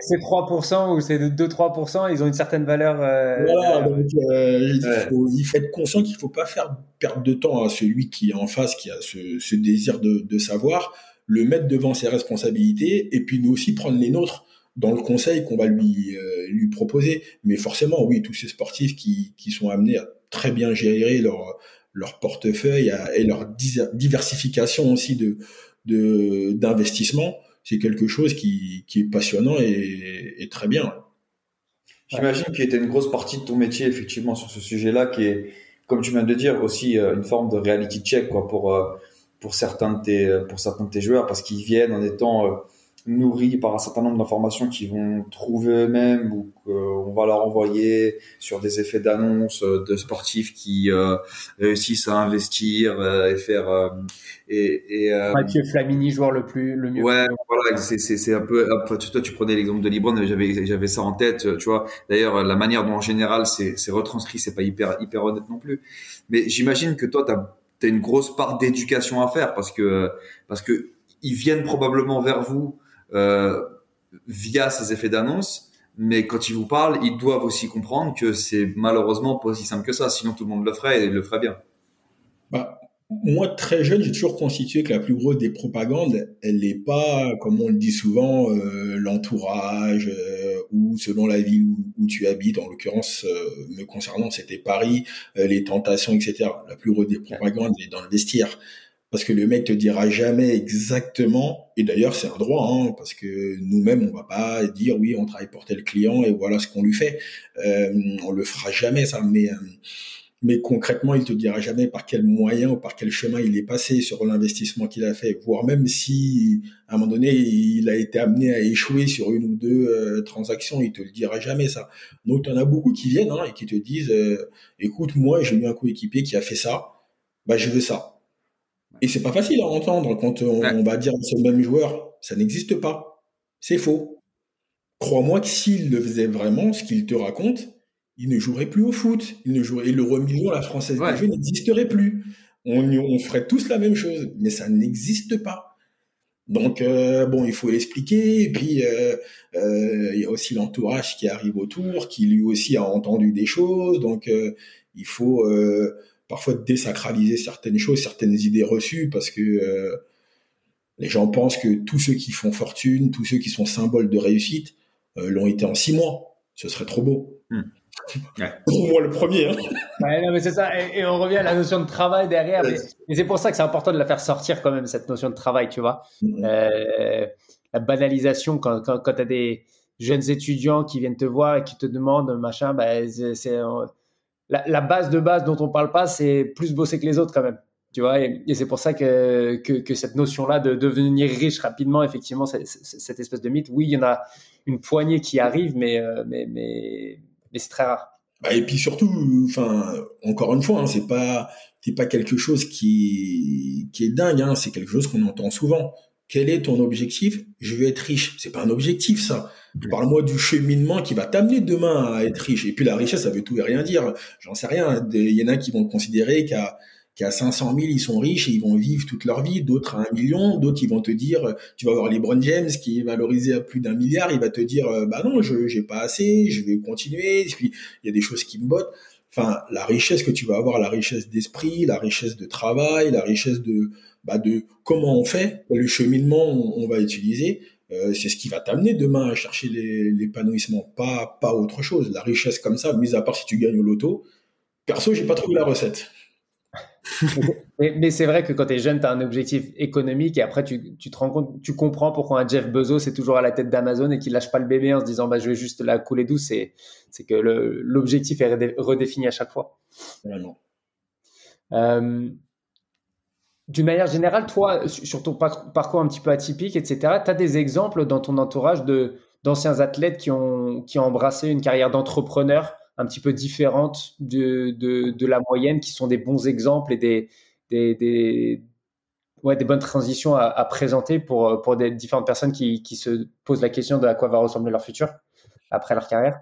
c'est 3% ou c'est 2-3%, ils ont une certaine valeur. Euh, voilà, donc euh, il, faut, il, faut, être conscient qu'il ne faut pas faire perdre de temps à celui qui est en face, qui a ce, désir de, savoir, le mettre devant ses responsabilités et puis nous aussi prendre les nôtres dans le conseil qu'on va lui, euh, lui proposer. Mais forcément, oui, tous ces sportifs qui, qui sont amenés à très bien gérer leur leur portefeuille et leur diversification aussi de d'investissement, c'est quelque chose qui, qui, est passionnant et, très bien. J'imagine qu'il a une grosse partie de ton métier effectivement sur ce sujet-là qui est, comme tu viens de dire, aussi euh, une forme de reality check quoi pour euh, pour certains de tes pour certains de tes joueurs parce qu'ils viennent en étant euh, nourris par un certain nombre d'informations qu'ils vont trouver eux-mêmes ou qu'on va leur envoyer sur des effets d'annonce euh, de sportifs qui euh, réussissent à investir euh, et faire et, et Mathieu Flamini joueur le plus le mieux. Ouais voilà c'est c'est c'est un peu toi tu prenais l'exemple de Libran j'avais j'avais ça en tête tu vois. D'ailleurs la manière dont en général c'est c'est retranscrit c'est pas hyper hyper honnête non plus. Mais j'imagine que toi t'as as une grosse part d'éducation à faire parce que parce que ils viennent probablement vers vous euh, via ces effets d'annonce. Mais quand ils vous parlent, ils doivent aussi comprendre que c'est malheureusement pas aussi simple que ça. Sinon, tout le monde le ferait et le ferait bien. Bah, moi, très jeune, j'ai toujours constitué que la plus grosse des propagandes, elle n'est pas, comme on le dit souvent, euh, l'entourage euh, ou selon la ville où, tu habites. En l'occurrence, me concernant, c'était Paris, les tentations, etc. La plus grosse des propagandes, elle est dans le vestiaire parce que le mec te dira jamais exactement, et d'ailleurs c'est un droit, hein, parce que nous-mêmes on va pas dire oui on travaille pour tel client et voilà ce qu'on lui fait, euh, on le fera jamais ça, mais euh, mais concrètement il te dira jamais par quel moyen ou par quel chemin il est passé sur l'investissement qu'il a fait, voire même si à un moment donné il a été amené à échouer sur une ou deux euh, transactions, il te le dira jamais ça. Donc tu en as beaucoup qui viennent hein, et qui te disent euh, écoute moi j'ai eu un coéquipier qui a fait ça, bah je veux ça et c'est pas facile à entendre quand on, va dire ce même joueur, ça n'existe pas. C'est faux. Crois-moi que s'il le faisait vraiment, ce qu'il te raconte, il ne jouerait plus au foot. Il ne jouerait, et le million, la française des jeux n'existerait plus. On, on, ferait tous la même chose, mais ça n'existe pas. Donc euh, bon, il faut l'expliquer. Et puis euh, euh, il y a aussi l'entourage qui arrive autour, qui lui aussi a entendu des choses. Donc il faut parfois désacraliser certaines choses, certaines idées reçues, parce que euh, les gens pensent que tous ceux qui font fortune, tous ceux qui sont symboles de réussite, euh, l'ont été en six mois. Ce serait trop beau. Hmm. Pour moi, le premier. Hein. mais c'est ça. Et, on revient à la notion de travail derrière. Mais, c'est pour ça que c'est important de la faire sortir quand même, cette notion de travail, tu vois. Hmm. Euh, la banalisation, quand, quand, quand tu as des jeunes étudiants qui viennent te voir et qui te demandent, machin, bah, c'est la, base de base dont on parle pas, c'est plus bosser que les autres quand même. Tu vois, et, c'est pour ça que, que, cette notion-là de devenir riche rapidement, effectivement, cette espèce de mythe, oui, il y en a une poignée qui arrive, mais, euh, mais, mais, c'est très rare. Bah, et puis surtout, enfin, encore une fois, hein, c'est pas, c'est pas quelque chose qui, qui est dingue, hein, c'est quelque chose qu'on entend souvent. Quel est ton objectif? Je veux être riche. C'est pas un objectif, ça. Parle-moi du cheminement qui va t'amener demain à être riche. Et puis la richesse, ça veut tout et rien dire. J'en sais rien. Il y en a qui vont considérer qu'à qu'à 500 000, ils sont riches et ils vont vivre toute leur vie. D'autres à un million. D'autres, ils vont te dire, tu vas voir LeBron James qui est valorisé à plus d'un milliard. Il va te dire, euh, bah non, je j'ai pas assez, je vais continuer. Et puis, il y a des choses qui me bottent. Enfin, la richesse que tu vas avoir, la richesse d'esprit, la richesse de travail, la richesse de, bah de comment on fait, le cheminement on, va utiliser. Euh, c'est ce qui va t'amener demain à chercher l'épanouissement, pas pas autre chose. La richesse comme ça, mis à part si tu gagnes au loto. Perso, j'ai pas trouvé la recette. mais, c'est vrai que quand tu es jeune, tu as un objectif économique et après tu, tu, te rends compte, tu comprends pourquoi un Jeff Bezos est toujours à la tête d'Amazon et qu'il lâche pas le bébé en se disant bah, je vais juste la couler douce. C'est que l'objectif est redéfini à chaque fois. Vraiment. Euh, d'une manière générale, toi, sur ton parcours un petit peu atypique, etc., tu as des exemples dans ton entourage de, d'anciens athlètes qui ont, embrassé une carrière d'entrepreneur un petit peu différente de, la moyenne, qui sont des bons exemples et des bonnes transitions à, à, présenter pour, pour des différentes personnes qui, qui se posent la question de à quoi va ressembler leur futur après leur carrière?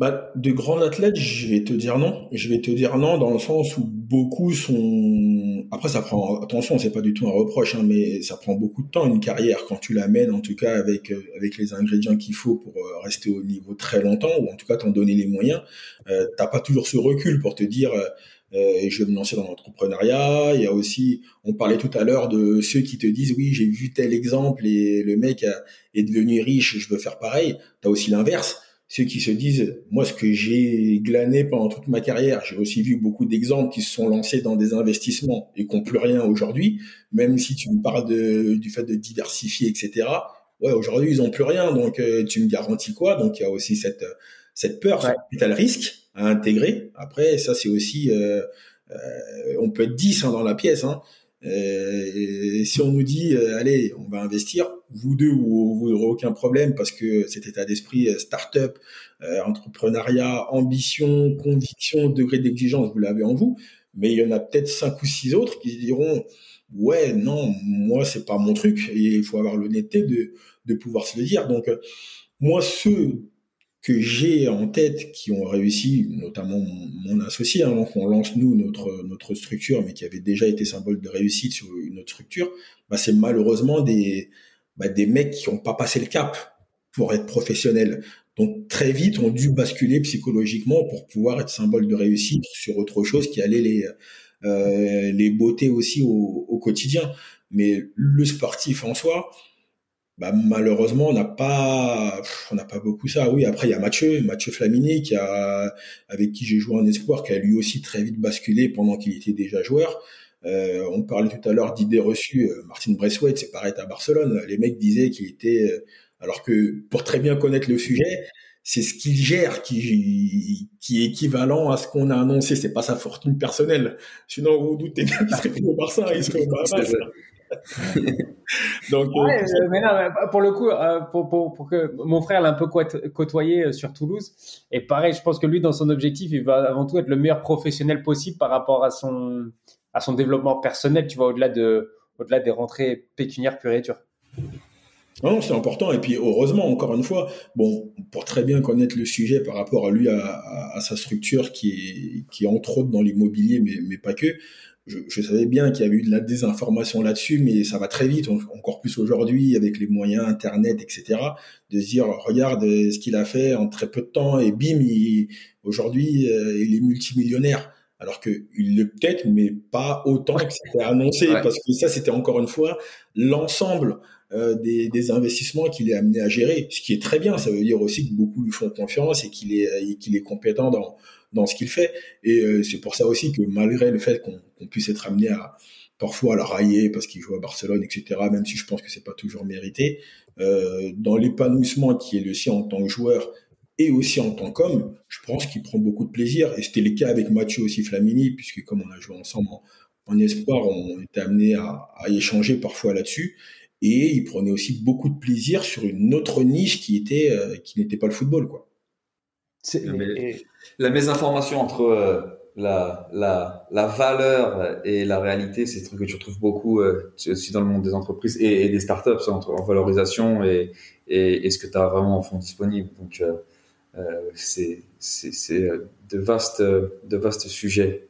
Bah, de grands athlètes, je vais te dire non. Je vais te dire non dans le sens où beaucoup sont. Après, ça prend. Attention, c'est pas du tout un reproche, hein, mais ça prend beaucoup de temps une carrière quand tu l'amènes, en tout cas avec euh, avec les ingrédients qu'il faut pour euh, rester au niveau très longtemps, ou en tout cas t'en donner les moyens. Euh, T'as pas toujours ce recul pour te dire. Euh, euh, je vais me lancer dans l'entrepreneuriat. Il y a aussi, on parlait tout à l'heure de ceux qui te disent oui, j'ai vu tel exemple et le mec est devenu riche, je veux faire pareil. Tu as aussi l'inverse ceux qui se disent, moi, ce que j'ai glané pendant toute ma carrière, j'ai aussi vu beaucoup d'exemples qui se sont lancés dans des investissements et qui n'ont plus rien aujourd'hui, même si tu me parles de, du fait de diversifier, etc. Ouais, aujourd'hui, ils n'ont plus rien, donc euh, tu me garantis quoi? Donc, il y a aussi cette, cette peur, ouais. ce capital risque à intégrer. Après, ça, c'est aussi... Euh, euh, on peut être 10 hein, dans la pièce, hein, euh, si on nous dit, euh, allez, on va investir, vous deux, vous n'aurez aucun problème parce que cet état d'esprit, euh, start-up, entrepreneuriat, ambition, conviction, degré d'exigence, vous l'avez en vous. Mais il y en a peut-être cinq ou six autres qui diront, ouais, non, moi, c'est pas mon truc. Et il faut avoir l'honnêteté de, de pouvoir se le dire. Donc, moi, ceux que j'ai en tête qui ont réussi, notamment mon, associé, avant qu'on lance nous notre notre structure, mais qui avait déjà été symbole de réussite sur une autre structure, bah c'est malheureusement des bah des mecs qui ont pas passé le cap pour être professionnels. Donc très vite ont dû basculer psychologiquement pour pouvoir être symbole de réussite sur autre chose qui allait les euh, les beautés aussi au, au quotidien. Mais le sportif en soi, bah, malheureusement, on n'a pas, on n'a pas beaucoup ça. Oui, après il y a Mathieu, Mathieu Flamini, qui a, avec qui j'ai joué en espoir, qui a lui aussi très vite basculé pendant qu'il était déjà joueur. Euh, on parlait tout à l'heure d'idées reçues. Euh, Martin Braithwaite, c'est pareil à Barcelone. Les mecs disaient qu'il était, euh, alors que pour très bien connaître le sujet, c'est ce qu'il gère qui, qui est équivalent à ce qu'on a annoncé. C'est pas sa fortune personnelle. Sinon, vous doutez qu'il serait plus au Barça, il serait au Barça. Donc, euh, euh, mais non, pour le coup, euh, pour, pour, pour, que mon frère l'a un peu côtoyé sur Toulouse, et pareil, je pense que lui, dans son objectif, il va avant tout être le meilleur professionnel possible par rapport à son à son développement personnel. Tu vois, au-delà de au-delà des rentrées pécuniaires pure et dure. Non, c'est important. Et puis, heureusement, encore une fois, bon, pour très bien connaître le sujet par rapport à lui, à, à, à sa structure qui est, qui est entre autres dans l'immobilier, mais, mais pas que, je, savais bien qu'il y avait eu de la désinformation là-dessus, mais ça va très vite, encore plus aujourd'hui avec les moyens Internet, etc. De se dire, regarde ce qu'il a fait en très peu de temps et bim, aujourd'hui, euh, il est multimillionnaire. Alors que il le peut-être, mais pas autant que c'était annoncé, parce que ça, c'était encore une fois l'ensemble euh, des, des, investissements qu'il est amené à gérer, ce qui est très bien. Ça veut dire aussi que beaucoup lui font confiance et qu'il est, qu'il est compétent dans, dans ce qu'il fait. Et euh, c'est pour ça aussi que malgré le fait qu'on puisse être amené à parfois à le railler parce qu'il joue à Barcelone, etc., même si je pense que c'est pas toujours mérité, euh, dans l'épanouissement qui est le sien en tant que joueur et aussi en tant qu'homme, je pense qu'il prend beaucoup de plaisir. Et c'était le cas avec Mathieu aussi Flamini, puisque comme on a joué ensemble en espoir, on était amené à, à échanger parfois là-dessus. Et il prenait aussi beaucoup de plaisir sur une autre niche qui était qui n'était pas le football, quoi. La mésinformation entre euh, la, la, la, valeur et la réalité, c'est un truc que tu retrouves beaucoup euh, aussi dans le monde des entreprises et, des startups, entre, en valorisation et, et, et ce que tu as vraiment en fonds disponibles. Donc, euh, euh c'est de vastes, de vastes sujets.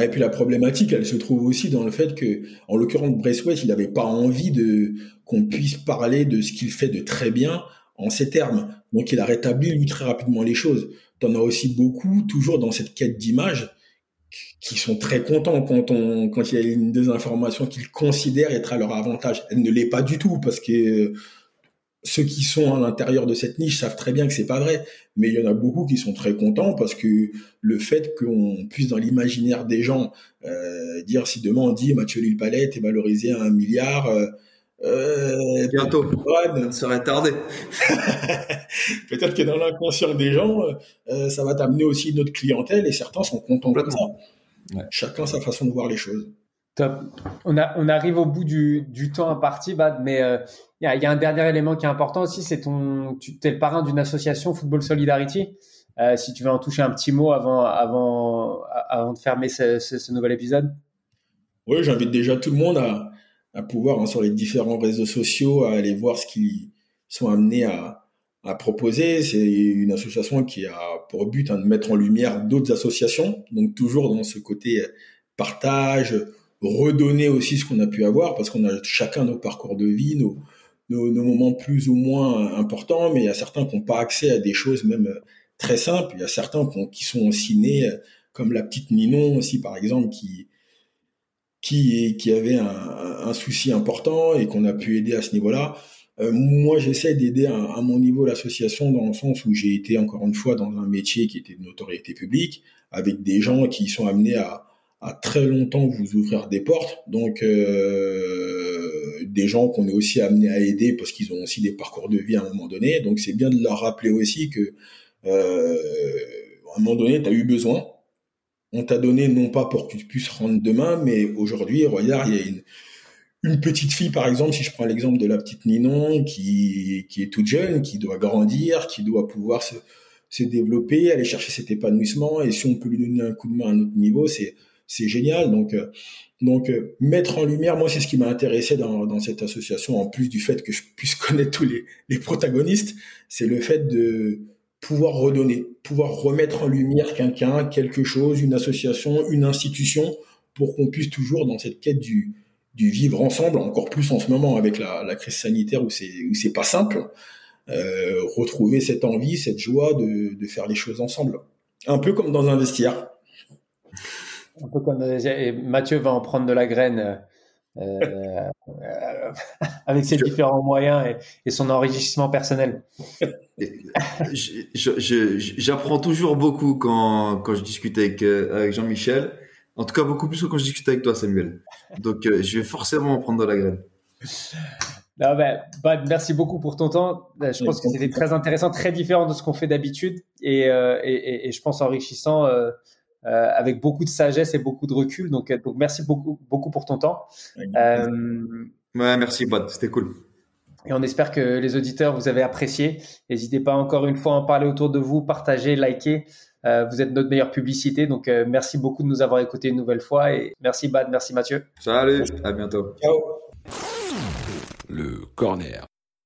et puis la problématique, elle se trouve aussi dans le fait que, en l'occurrence, Braceway, il n'avait pas envie de qu'on puisse parler de ce qu'il fait de très bien en ces termes. Donc il a rétabli lui très rapidement les choses. T'en as aussi beaucoup toujours dans cette quête d'image qui sont très contents quand on quand il y a une désinformation qu'ils considèrent être à leur avantage. Elle ne l'est pas du tout parce que ceux qui sont à l'intérieur de cette niche savent très bien que c'est pas vrai, mais il y en a beaucoup qui sont très contents parce que le fait qu'on puisse dans l'imaginaire des gens euh, dire si demain on dit Mathieu Lille-Palette est valorisé à un milliard, euh, euh, Bientôt. Ça serait tardé. Peut-être que dans l'inconscient des gens, euh, ça va t'amener aussi une autre clientèle et certains sont contents de ça. Chacun sa façon de voir les choses. Top. On, a, on arrive au bout du, du temps imparti, Bad, mais euh, il y, a, y, a, un dernier élément qui est important aussi, c'est ton, tu es le parrain d'une association Football Solidarity. Euh, si tu veux en toucher un petit mot avant, avant, avant de fermer ce, ce, ce nouvel épisode. Oui, j'invite déjà tout le monde à, à pouvoir hein, sur les différents réseaux sociaux à aller voir ce qu'ils sont amenés à, à proposer. C'est une association qui a pour but hein, de mettre en lumière d'autres associations, donc toujours dans ce côté partage, redonner aussi ce qu'on a pu avoir, parce qu'on a chacun nos parcours de vie, nos, nos, nos, moments plus ou moins importants, mais il y a certains qui n'ont pas accès à des choses même très simples. Il y a certains qui, sont aussi nés, comme la petite Ninon aussi par exemple, qui qui, qui avait un, un, souci important et qu'on a pu aider à ce niveau-là. Euh, moi, j'essaie d'aider à, à, mon niveau l'association dans le sens où j'ai été encore une fois dans un métier qui était de notoriété publique, avec des gens qui sont amenés à, à très longtemps vous ouvrir des portes. Donc, euh, des gens qu'on est aussi amenés à aider parce qu'ils ont aussi des parcours de vie à un moment donné. Donc, c'est bien de leur rappeler aussi que euh, à un moment donné, tu as eu besoin on t'a donné non pas pour que tu puisses rendre demain, mais aujourd'hui, regarde, il y a une, petite fille, par exemple, si je prends l'exemple de la petite Ninon, qui, est toute jeune, qui doit grandir, qui doit pouvoir se, développer, aller chercher cet épanouissement, et si on peut lui donner un coup de main à un autre niveau, c'est, génial. Donc, euh, euh, mettre en lumière, moi, c'est ce qui m'a intéressé dans, cette association, en plus du fait que je puisse connaître tous les protagonistes, c'est le fait de pouvoir redonner, pouvoir remettre en lumière quelqu'un, quelque chose, une association, une institution, pour qu'on puisse toujours dans cette quête du, du vivre ensemble, encore plus en ce moment avec la, crise sanitaire où c'est où pas simple, euh, retrouver cette envie, cette joie de, de faire les choses ensemble, un peu comme dans un vestiaire. Un peu comme et Mathieu va en prendre de la graine euh, euh, avec ses différents moyens et, son enrichissement personnel. J'apprends toujours beaucoup quand, quand je discute avec, euh, avec Jean-Michel. En tout cas, beaucoup plus que quand je discute avec toi, Samuel. Donc, je vais forcément en prendre de la graine. Non, ben, merci beaucoup pour ton temps. Je pense que c'était très intéressant, très différent de ce qu'on fait d'habitude et, et, et, je pense enrichissant euh, avec beaucoup de sagesse et beaucoup de recul. Donc, euh, donc merci beaucoup, beaucoup pour ton temps. Euh, ouais, merci, Bad. C'était cool. Et on espère que les auditeurs vous avez apprécié. N'hésitez pas encore une fois à en parler autour de vous, partager, liker. Euh, vous êtes notre meilleure publicité. Donc, euh, merci beaucoup de nous avoir écoutés une nouvelle fois. Et merci, Bad. Merci, Mathieu. Salut. À bientôt. Ciao. Le corner.